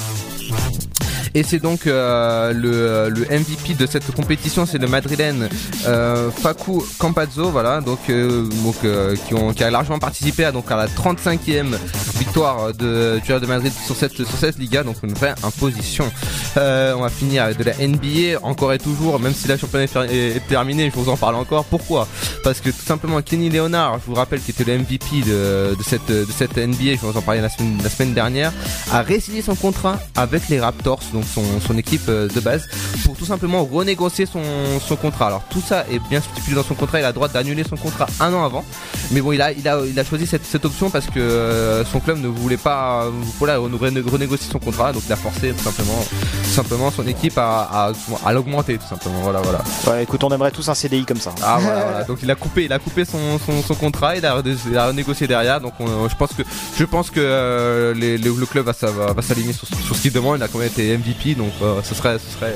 Speaker 9: Et c'est donc euh, le, le MVP de cette compétition, c'est le madrilène euh, Facu Campazzo, voilà, donc, euh, donc euh, qui, a largement participé à donc à la 35e victoire de du Real de Madrid sur cette sur cette Liga, donc une vraie imposition. Euh, on va finir avec de la NBA encore et toujours, même si la championnat est, fer- est- est terminé, je vous en parle encore. Pourquoi? Parce que tout simplement Kenny Leonard, je vous rappelle qui était le MVP de, de cette de cette NBA, je vous en parlais la semaine la semaine dernière, a résilié son contrat avec les Raptors, son, équipe euh, de base, pour tout simplement renégocier son, son contrat. Alors tout ça est bien stipulé dans son contrat, il a le droit d'annuler son contrat un an avant, mais bon il a il a il a choisi cette, cette option parce que euh, son club ne voulait pas voilà rené- renégocier son contrat, donc il a forcé tout simplement tout simplement son équipe à, à, à l'augmenter tout simplement. Voilà voilà.
Speaker 33: Ouais, écoute, on aimerait tous un CDI comme ça.
Speaker 9: Ah voilà, voilà. donc il a coupé, il a coupé son, son, son contrat, il a, il a renégocié derrière. Donc on- je pense que je pense que euh, les- les- le club va, va s'aligner sur, sur ce qu'il demande. Il a quand même été MVP, donc euh, ce serait ce serait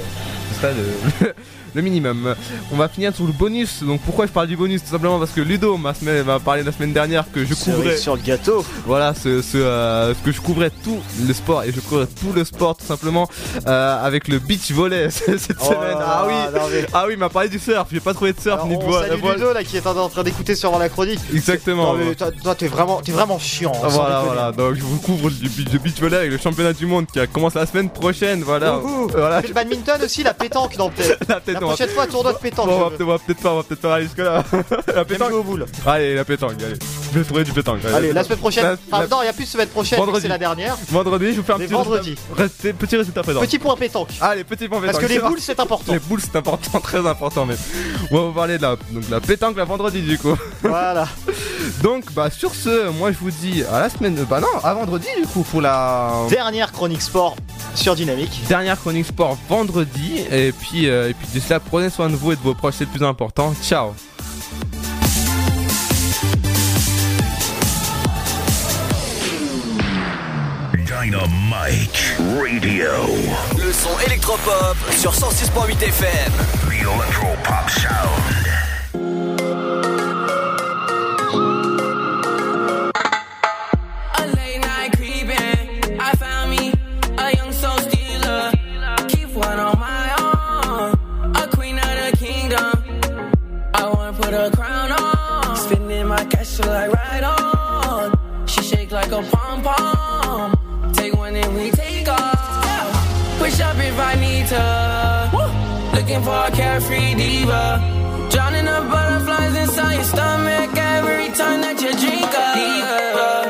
Speaker 9: ce serait le, le minimum. On va finir sur le bonus. Donc pourquoi je parle du bonus Tout simplement parce que Ludo m'a parlé la semaine dernière que je couvrais
Speaker 33: sur le gâteau.
Speaker 9: Voilà, ce, ce, euh, ce que je couvrais tout le sport et je couvrais tout le sport tout simplement euh, avec le beach volley cette
Speaker 33: Oh
Speaker 9: semaine. Ah oui,
Speaker 33: non mais-
Speaker 9: ah oui, il m'a parlé du surf. J'ai pas trouvé de surf
Speaker 33: Alors,
Speaker 9: ni de voile. voile.
Speaker 33: Ludo là qui est en train d'écouter sur la chronique.
Speaker 9: Exactement.
Speaker 33: Non, mais toi, toi, t'es vraiment, t'es vraiment chiant.
Speaker 9: Voilà, voilà. Donc je vous couvre du beach, volley avec le championnat du monde qui a commencé la semaine prochaine. Voilà.
Speaker 33: Ouhou.
Speaker 9: Voilà.
Speaker 33: Le badminton aussi, la pétanque dans peut-être.
Speaker 9: La
Speaker 33: La prochaine fois, tournoi de pétanque.
Speaker 9: Bon, on va peut-être pas, on va peut-être pas aller jusque là. la pétanque.
Speaker 33: au boule.
Speaker 9: Allez, la pétanque. Allez, je vais trouver du pétanque.
Speaker 33: Allez, la semaine prochaine.
Speaker 9: La-
Speaker 33: Enfin,
Speaker 9: la-
Speaker 33: non, il n'y a plus semaine prochaine,
Speaker 9: Vendredi.
Speaker 33: c'est la dernière.
Speaker 9: Vendredi, je vous fais un petit
Speaker 33: vendredi.
Speaker 9: résultat. Petit résultat pétanque.
Speaker 33: Petit point pétanque.
Speaker 9: Allez, petit point pétanque.
Speaker 33: Parce que les boules, c'est important.
Speaker 9: Les boules, c'est important, très important. Mais on va vous parler de la, donc, de la pétanque la vendredi du coup.
Speaker 33: Voilà.
Speaker 9: donc, bah, sur ce, moi je vous dis à la semaine. Bah, non, à vendredi du coup pour la.
Speaker 33: Dernière chronique sport sur Dynamique.
Speaker 9: Dernière chronique sport vendredi. Et puis, euh, et puis prenez soin de vous et de vos proches, c'est le plus important. Ciao.
Speaker 20: Dynamite Radio.
Speaker 2: Le son électropop sur 106.8 FM.
Speaker 20: The Electropop Sound.
Speaker 23: Put a crown on. Spinning my castle like right on. She shake like a pom pom. Take one and we take off. Push up if I need to. Looking for a carefree diva. Drowning the butterflies inside your stomach every time that you drink diva, diva,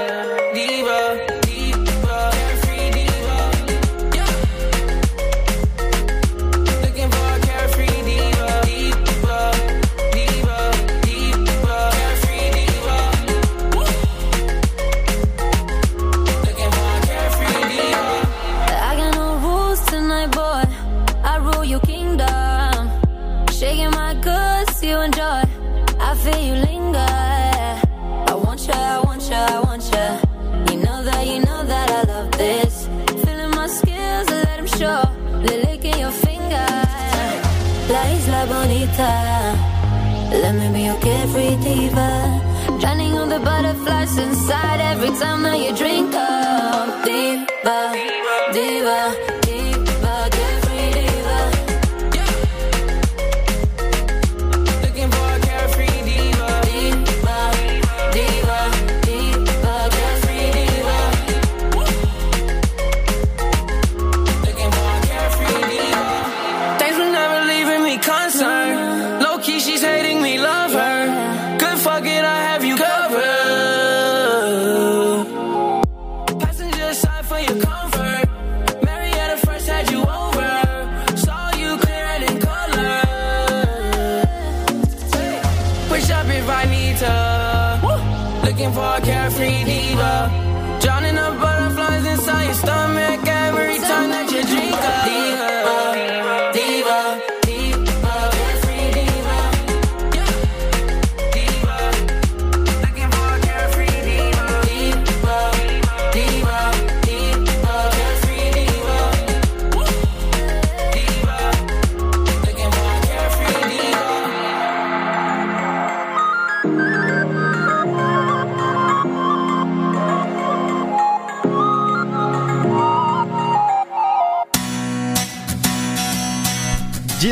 Speaker 34: isla. Let me be your carefree diva. Drowning all the butterflies inside every time that you drink up. Diva, diva,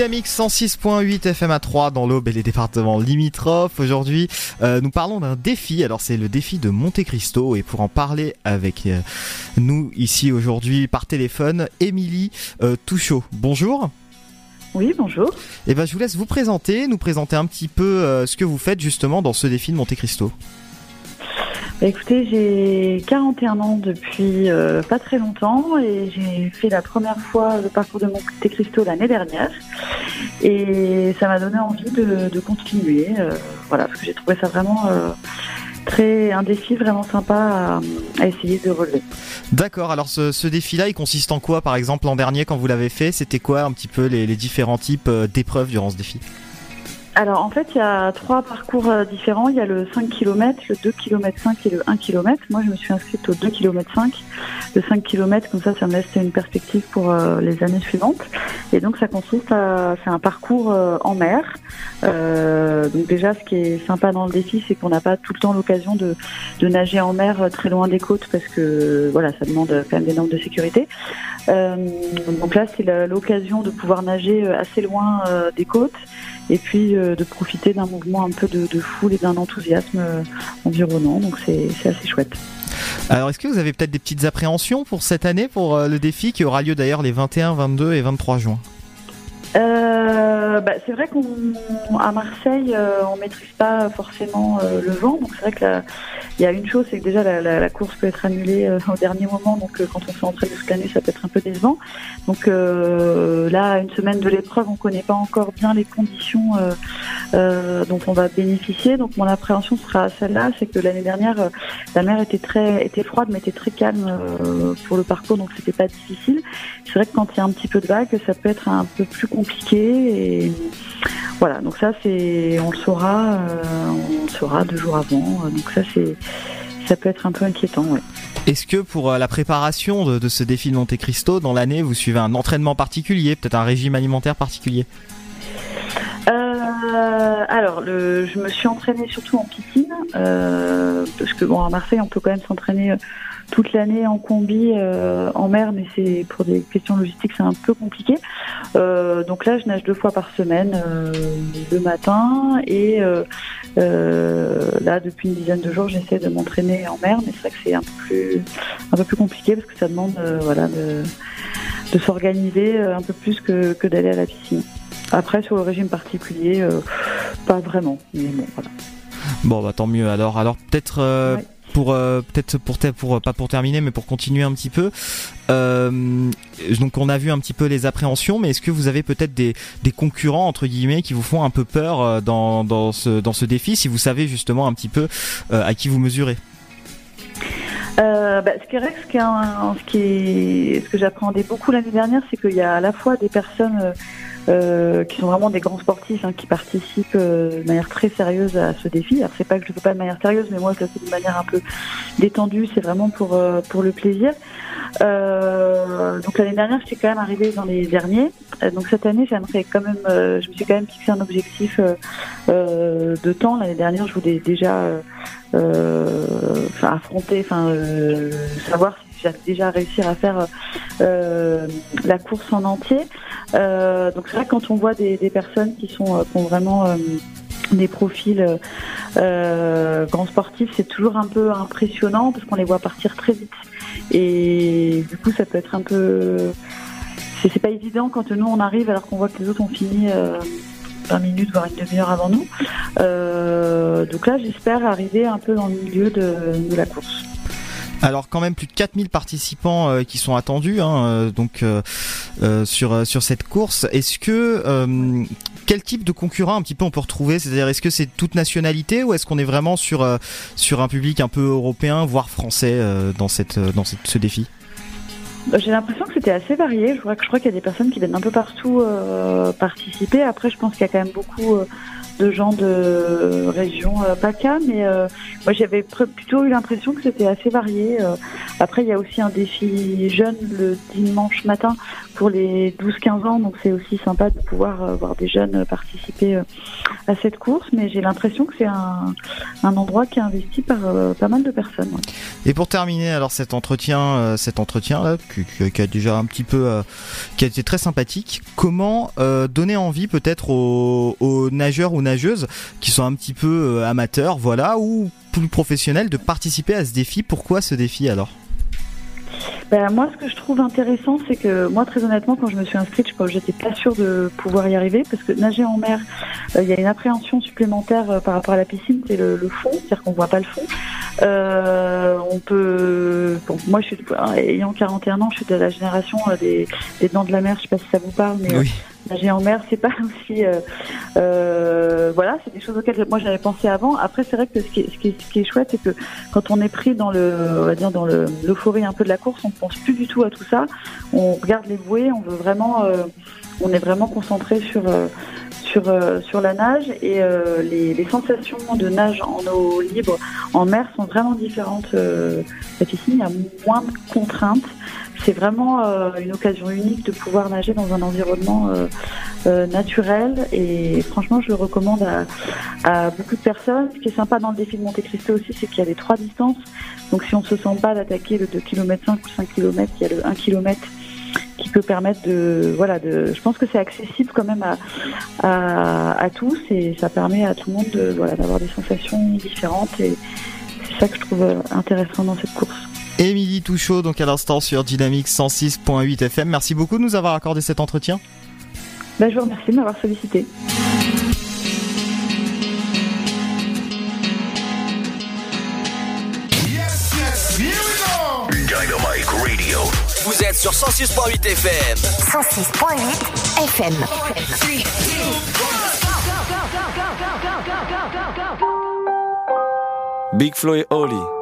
Speaker 8: Dynamique 106.8 FM à 3 dans l'Aube et les départements limitrophes. Aujourd'hui, euh, nous parlons d'un défi. Alors, c'est le défi de Monte Cristo. Et pour en parler avec euh, nous ici aujourd'hui par téléphone, Émilie euh, Touchot. Bonjour.
Speaker 35: Oui, bonjour.
Speaker 8: Et ben, je vous laisse vous présenter, nous présenter un petit peu euh, ce que vous faites justement dans ce défi de Monte Cristo.
Speaker 35: Bah, écoutez, j'ai 41 ans depuis euh, pas très longtemps et j'ai fait la première fois le parcours de Monte Cristo l'année dernière. Et ça m'a donné envie de, continuer. euh, voilà, parce que j'ai trouvé ça vraiment euh, très un défi vraiment sympa à, essayer de relever.
Speaker 8: D'accord, alors ce, défi-là, il consiste en quoi Par exemple, l'an dernier, quand vous l'avez fait, c'était quoi un petit peu les, différents types d'épreuves durant ce défi?
Speaker 35: Alors en fait, il y a trois parcours euh, différents. Il y a le 5 km, le 2 km 5 et le 1 km. Moi, je me suis inscrite au 2 km 5. Le 5 km, comme ça, ça me laisse une perspective pour euh, les années suivantes. Et donc, ça consiste à, c'est un parcours euh, en mer. Euh, donc déjà, ce qui est sympa dans le défi, c'est qu'on n'a pas tout le temps l'occasion de, de nager en mer très loin des côtes parce que voilà, ça demande quand même des normes de sécurité. Donc là, c'est l'occasion de pouvoir nager assez loin des côtes et puis euh, de profiter d'un mouvement un peu de, foule et d'un enthousiasme euh, environnant. Donc c'est c'est assez chouette.
Speaker 8: Alors, est-ce que vous avez peut-être des petites appréhensions pour cette année, pour euh, le défi qui aura lieu d'ailleurs les 21, 22 et 23 juin?
Speaker 35: Euh, bah, c'est vrai qu'à Marseille, euh, on maîtrise pas forcément euh, le vent. Donc c'est vrai que il y a une chose, c'est que déjà la, la- la course peut être annulée euh, au dernier moment. Donc euh, quand on s'est entraîné toute l'année, ça peut être un peu décevant. Donc euh, là, une semaine de l'épreuve, on connaît pas encore bien les conditions dont on va bénéficier. Donc mon appréhension sera celle-là, c'est que l'année dernière, la mer était très était froide, mais était très calme pour le parcours, donc c'était pas difficile. C'est vrai que quand il y a un petit peu de vague, ça peut être un peu plus compliqué. Et voilà, donc ça c'est, on le saura, euh, on le saura deux jours avant. Donc ça c'est, ça peut être un peu inquiétant. Ouais.
Speaker 8: Est-ce que pour euh, la préparation de, de ce défi de Monte Cristo, dans l'année, vous suivez un entraînement particulier, peut-être un régime alimentaire particulier?
Speaker 35: Euh, alors, le, je me suis entraînée surtout en piscine, euh, parce que bon, à Marseille, on peut quand même s'entraîner toute l'année en combi, euh, en mer, mais c'est pour des questions logistiques, c'est un peu compliqué. Euh, donc là, je nage deux fois par semaine, euh, le matin, et là, depuis une dizaine de jours, j'essaie de m'entraîner en mer, mais c'est vrai que c'est un peu plus, un peu plus compliqué parce que ça demande, voilà, de, de s'organiser un peu plus que, que d'aller à la piscine. Après, sur le régime particulier, pas vraiment. Mais bon, voilà.
Speaker 8: Bon, bah tant mieux. Alors, alors peut-être pour euh, peut-être pour, pour pas pour terminer, mais pour continuer un petit peu. euh, donc, on a vu un petit peu les appréhensions, mais est-ce que vous avez peut-être des, des concurrents entre guillemets qui vous font un peu peur euh, dans, dans ce dans ce défi, si vous savez justement un petit peu euh, à qui vous mesurez?
Speaker 35: Euh, bah, ce qui est vrai, ce, qui ce, ce que j'appréhendais beaucoup l'année dernière, c'est qu'il y a à la fois des personnes euh, qui sont vraiment des grands sportifs, hein, qui participent euh, de manière très sérieuse à ce défi. Alors c'est pas que je le fais pas de manière sérieuse, mais moi je le fais de manière un peu détendue. C'est vraiment pour euh, pour le plaisir. Euh, donc l'année dernière, j'étais quand même arrivée dans les derniers. Euh, donc cette année, j'aimerais quand même, euh, je me suis quand même fixé un objectif de temps. L'année dernière, je voulais déjà affronter, enfin savoir si déjà réussir à faire euh, la course en entier. Euh, donc c'est vrai que quand on voit des, personnes qui sont euh, qui ont vraiment euh, des profils euh, euh, grands sportifs, c'est toujours un peu impressionnant parce qu'on les voit partir très vite. Et du coup, ça peut être un peu. C'est pas évident quand nous on arrive alors qu'on voit que les autres ont fini euh, 20 minutes, voire une demi-heure avant nous. Euh, donc là, j'espère arriver un peu dans le milieu de la course.
Speaker 8: Alors quand même plus de 4000 participants euh, qui sont attendus hein, euh, donc euh, sur sur cette course. Est-ce que quel type de concurrent un petit peu on peut retrouver? C'est-à-dire est-ce que c'est toute nationalité ou est-ce qu'on est vraiment sur sur un public un peu européen voire français dans cette dans cette- ce défi?
Speaker 35: Bah, J'ai l'impression que c'était assez varié. Je crois, que- je crois qu'il y a des personnes qui viennent un peu partout participer. Après, je pense qu'il y a quand même beaucoup de gens de région euh, PACA, mais euh, moi j'avais plutôt eu l'impression que c'était assez varié. Euh, après, il y a aussi un défi jeune le dimanche matin pour les 12-15 ans, donc c'est aussi sympa de pouvoir voir des jeunes participer à cette course, mais j'ai l'impression que c'est un, un endroit qui est investi par pas mal de personnes.
Speaker 8: Et pour terminer alors cet entretien, cet entretien là, qui, a déjà un petit peu, qui a été très sympathique. Comment donner envie peut-être aux, aux nageurs ou nageuses qui sont un petit peu euh, amateurs, voilà, ou plus professionnels de participer à ce défi Pourquoi ce défi alors?
Speaker 35: Ben, moi, ce que je trouve intéressant, c'est que moi, très honnêtement, quand je me suis inscrite, je j'étais pas sûre de pouvoir y arriver parce que nager en mer, euh, il y a une appréhension supplémentaire euh, par rapport à la piscine, c'est le, le fond, c'est-à-dire qu'on voit pas le fond. Euh, on peut, bon, moi, je suis ayant 41 ans, je suis de la génération des, des dents de la mer. Je sais pas si ça vous parle, mais euh, nager en mer, c'est pas aussi. euh, euh, voilà, c'est des choses auxquelles moi j'avais pensé avant. Après, c'est vrai que ce qui est, chouette, c'est que quand on est pris dans le, on va dire dans le l'euphorie un peu de la course, on pense plus du tout à tout ça. On regarde les bouées, on veut vraiment, euh, on est vraiment concentré sur. sur, sur la nage et les, sensations de nage en eau libre en mer sont vraiment différentes. Euh, piscine, il y a moins de contraintes. C'est vraiment euh, une occasion unique de pouvoir nager dans un environnement euh, euh, naturel et franchement, je le recommande à, beaucoup de personnes. Ce qui est sympa dans le défi de Monte Cristo aussi, c'est qu'il y a les trois distances. Donc si on se sent pas d'attaquer le 2 km 5 ou 5 km, il y a le 1 km qui peut permettre de voilà de je pense que c'est accessible quand même à, à, tous et ça permet à tout le monde d'avoir des sensations différentes et c'est ça que je trouve intéressant dans cette course.
Speaker 8: Émilie Touchot, donc à l'instant sur Dynamique 106.8 FM. Merci beaucoup de nous avoir accordé cet entretien.
Speaker 35: Ben, je vous remercie de m'avoir sollicité.
Speaker 6: Radio.
Speaker 2: Vous êtes sur 106.8 FM.
Speaker 1: 106.8 FM.
Speaker 36: Big Flo et Oli.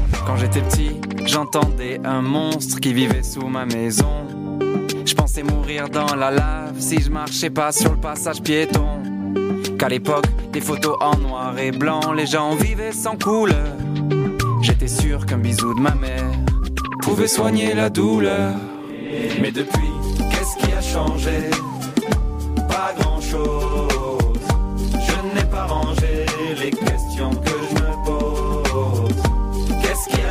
Speaker 22: Quand j'étais petit, j'entendais un monstre qui vivait sous ma maison. Je pensais mourir dans la lave si je marchais pas sur le passage piéton. Qu'à l'époque, des photos en noir et blanc, les gens vivaient sans couleur. J'étais sûr qu'un bisou de ma mère pouvait soigner la douleur.
Speaker 36: Mais depuis, qu'est-ce qui a changé? Pas grand-chose.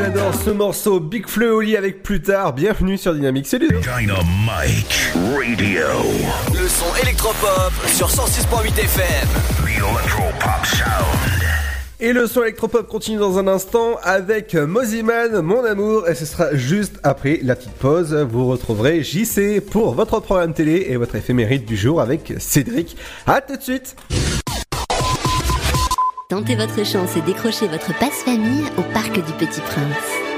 Speaker 3: j'adore ce morceau Big Fleu au lit avec plus tard. Bienvenue sur Dynamique. Salut.
Speaker 13: Dynamite Radio.
Speaker 2: Le son électropop sur 106.8 FM.
Speaker 13: The Electropop Sound.
Speaker 3: Et le son électropop continue dans un instant avec Moziman, mon amour, et ce sera juste après la petite pause. Vous retrouverez JC pour votre programme télé et votre éphémérite du jour avec Cédric. À tout de suite.
Speaker 11: Tentez votre chance et décrochez votre passe-famille au Parc du Petit Prince.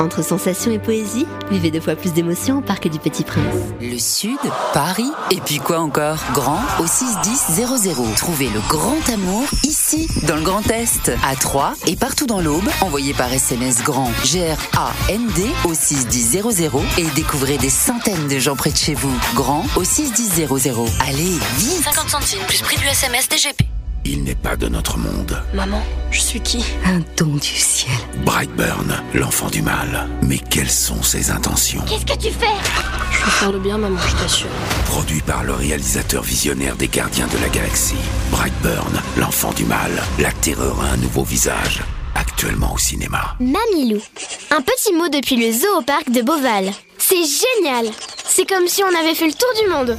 Speaker 11: Entre sensations et poésie, vivez deux fois plus d'émotions au Parc du Petit Prince.
Speaker 12: Le Sud, Paris, et puis quoi encore? Grand au 61000. Trouvez le grand amour ici, dans le Grand Est, à Troyes et partout dans l'Aube. Envoyez par SMS grand G-R-A-N-D au 61000 et découvrez des centaines de gens près de chez vous. Grand au 61000. Allez, vite
Speaker 37: 50 centimes plus prix du SMS DGP.
Speaker 13: Il n'est pas de notre monde.
Speaker 37: Maman, je suis qui?
Speaker 12: Un don du ciel.
Speaker 13: Brightburn, l'enfant du mal. Mais quelles sont ses intentions?
Speaker 14: Qu'est-ce que tu fais?
Speaker 37: Je veux faire le bien, maman, je t'assure.
Speaker 13: Produit par le réalisateur visionnaire des Gardiens de la Galaxie. Brightburn, l'enfant du mal. La terreur a un nouveau visage. Actuellement au cinéma.
Speaker 14: Mamilou. Un petit mot depuis le zoo au parc de Beauval. C'est génial C'est comme si on avait fait le tour du monde.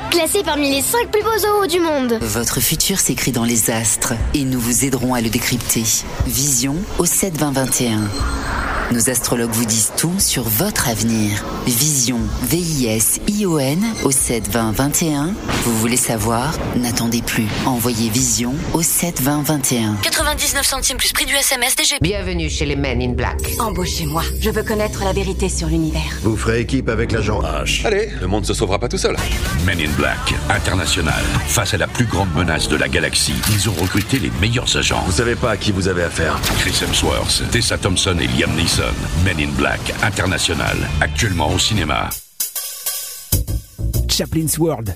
Speaker 14: Classé parmi les 5 plus beaux zoos du monde.
Speaker 12: Votre futur s'écrit dans les astres et nous vous aiderons à le décrypter. Vision au 7 20 21. Nos astrologues vous disent tout sur votre avenir. Vision, V-I-S-I-O-N au 7 20 21. Vous voulez savoir? N'attendez plus. Envoyez Vision au 7 20 21.
Speaker 37: 99 centimes plus prix du SMS DGP.
Speaker 16: Bienvenue chez les Men in Black. Embauchez-moi. Je veux connaître la vérité sur l'univers.
Speaker 17: Vous ferez équipe avec l'agent H. Allez, le monde se sauvera pas tout seul.
Speaker 13: Men in Black, international. Face à la plus grande menace de la galaxie, ils ont recruté les meilleurs agents.
Speaker 17: Vous savez pas à qui vous avez affaire.
Speaker 13: Chris Hemsworth, Tessa Thompson et Liam Neeson. Men in Black, international. Actuellement au cinéma.
Speaker 21: Chaplin's World.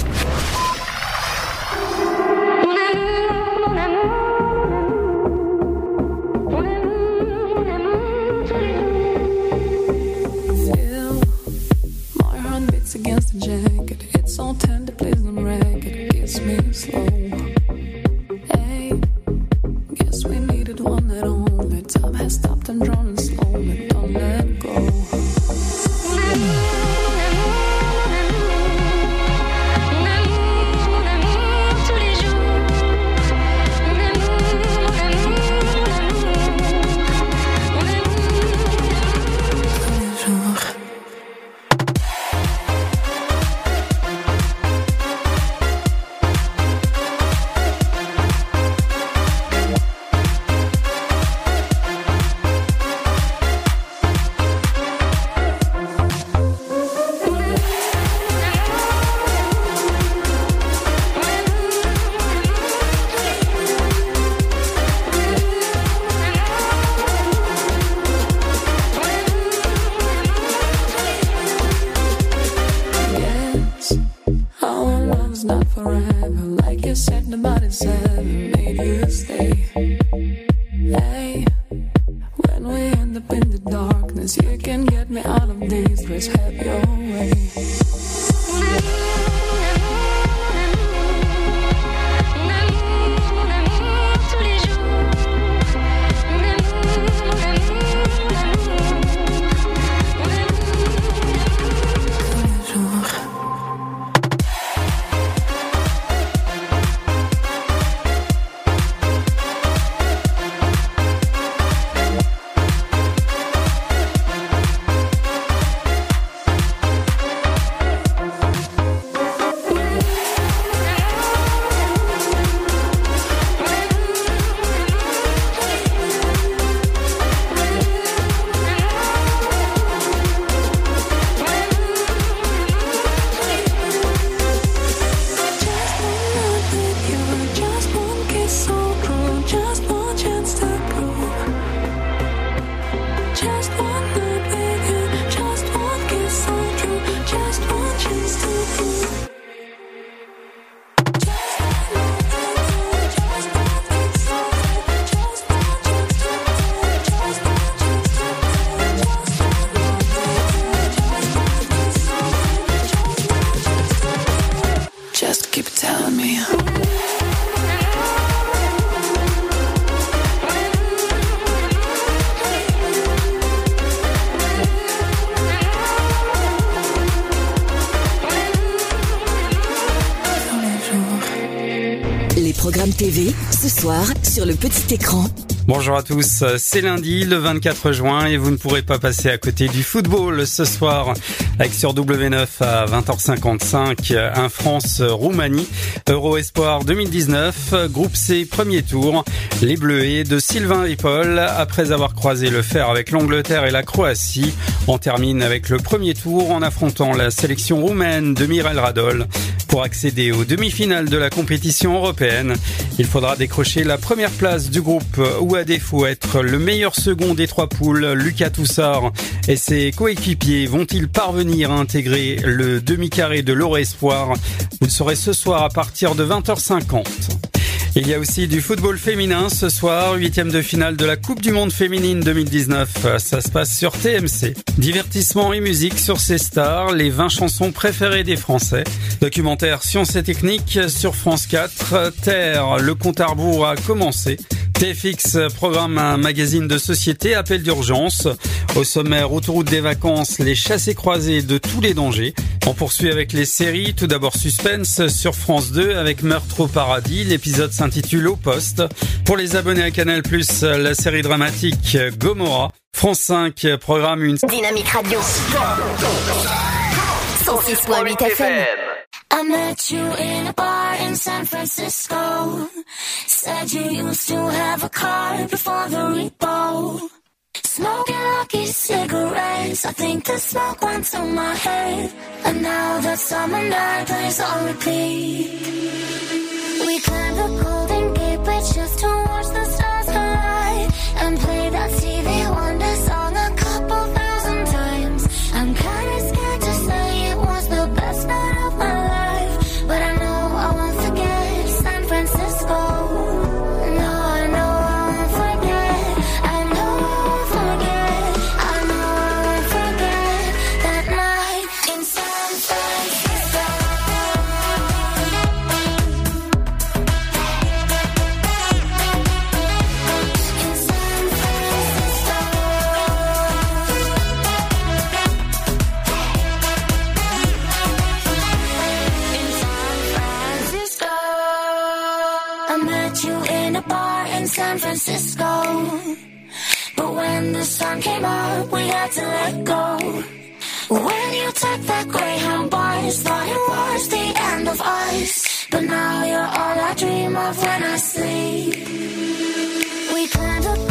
Speaker 34: Me slow.
Speaker 38: Ce soir, sur le petit écran.
Speaker 39: Bonjour à tous, c'est lundi le 24 juin et vous ne pourrez pas passer à côté du football ce soir avec sur W9 à 20h55 un France-Roumanie, Euro Espoir 2019, groupe C premier tour, les Bleuets de Sylvain et Paul après avoir croisé le fer avec l'Angleterre et la Croatie, on termine avec le premier tour en affrontant la sélection roumaine de Mirel Radol. Pour accéder aux demi-finales de la compétition européenne, il faudra décrocher la première place du groupe ou à défaut être le meilleur second des trois poules, Lucas Toussard et ses coéquipiers vont-ils parvenir à intégrer le demi-carré de l'Euro Espoir? Vous le saurez ce soir à partir de 20h50. Il y a aussi du football féminin ce soir, huitième de finale de la Coupe du Monde féminine 2019. Ça se passe sur TMC. Divertissement et musique sur ces stars, les 20 chansons préférées des Français. Documentaire Sciences et Techniques sur France 4. Terre, le compte à rebours a commencé. TFX programme un magazine de société, appel d'urgence. Au sommaire, autoroute des vacances, les chassés croisés de tous les dangers. On poursuit avec les séries. Tout d'abord Suspense sur France 2 avec Meurtre au paradis. L'épisode s'intitule Au poste. Pour les abonnés à Canal+, la série dramatique Gomorrah. France 5 programme une
Speaker 1: Dynamique Radio. 106.8 FM.
Speaker 34: I met you in a bar in San Francisco. Said you used to have a car before the repo. Smoking lucky cigarettes. I think the smoke went to my head. And now that summer night plays on repeat. We climbed the Golden Gate Bridge just to watch the stars collide. And play that TV Wonder song when the sun came up, we had to let go. When you took that Greyhound bus, thought it was the end of us. But now you're all I dream of when I sleep. We climbed a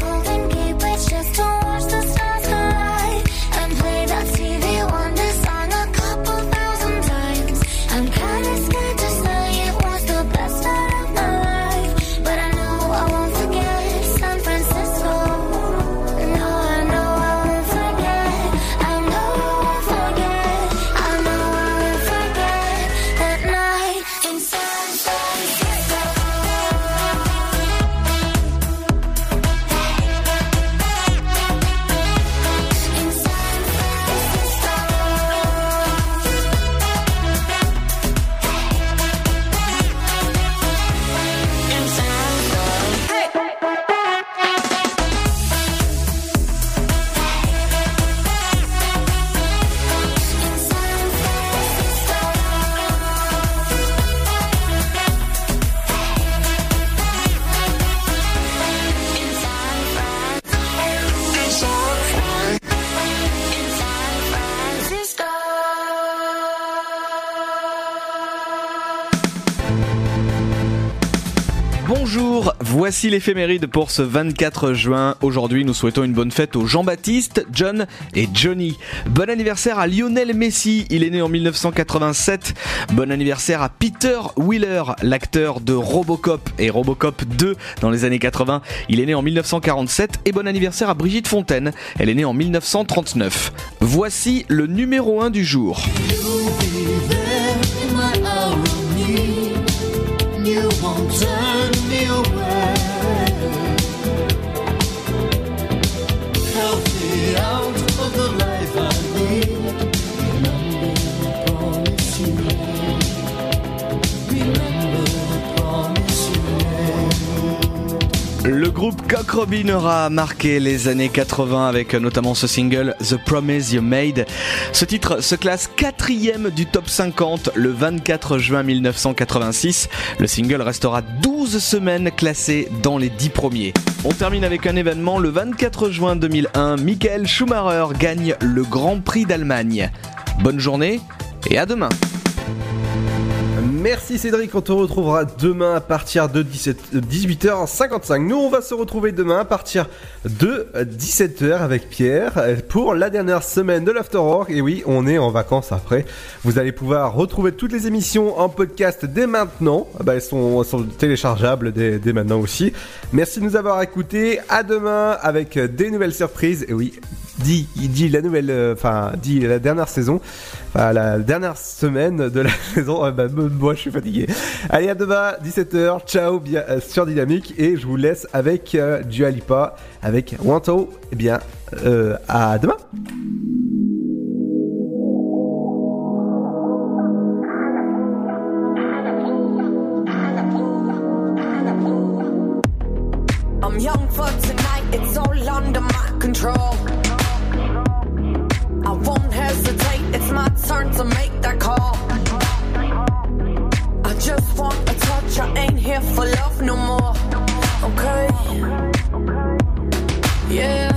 Speaker 40: Voici l'éphéméride pour ce 24 juin. Aujourd'hui, nous souhaitons une bonne fête aux Jean-Baptiste, John et Johnny. Bon anniversaire à Lionel Messi, il est né en 1987. Bon anniversaire à Peter Wheeler, l'acteur de Robocop et Robocop 2 dans les années 80. Il est né en 1947 et bon anniversaire à Brigitte Fontaine, elle est née en 1939. Voici le numéro 1 du jour. Le groupe Cock Robin aura marqué les années 80 avec notamment ce single The Promise You Made. Ce titre se classe quatrième du top 50 le 24 juin 1986. Le single restera 12 semaines classé dans les 10 premiers. On termine avec un événement le 24 juin 2001. Michael Schumacher gagne le Grand Prix d'Allemagne. Bonne journée et à demain.
Speaker 3: Merci Cédric, on te retrouvera demain à partir de 17, 18h55. Nous, on va se retrouver demain à partir de 17h avec Pierre pour la dernière semaine de l'Afterwork. Et oui, on est en vacances après. Vous allez pouvoir retrouver toutes les émissions en podcast dès maintenant. Ah bah, elles, sont, elles sont téléchargeables dès, dès maintenant aussi. Merci de nous avoir écoutés. À demain avec des nouvelles surprises. Et oui, dit, dit la nouvelle, euh, enfin, dit la dernière saison, la dernière semaine de la saison. Euh, bah, moi, je suis fatigué. Allez, à demain, 17h. Ciao, bien euh, sur Dynamique. Et je vous laisse avec euh, Dua Lipa, avec Wanto. Eh bien, à demain.
Speaker 23: Control. It's turn to make that call. I just want a touch, I ain't here for love no more. Okay? Yeah.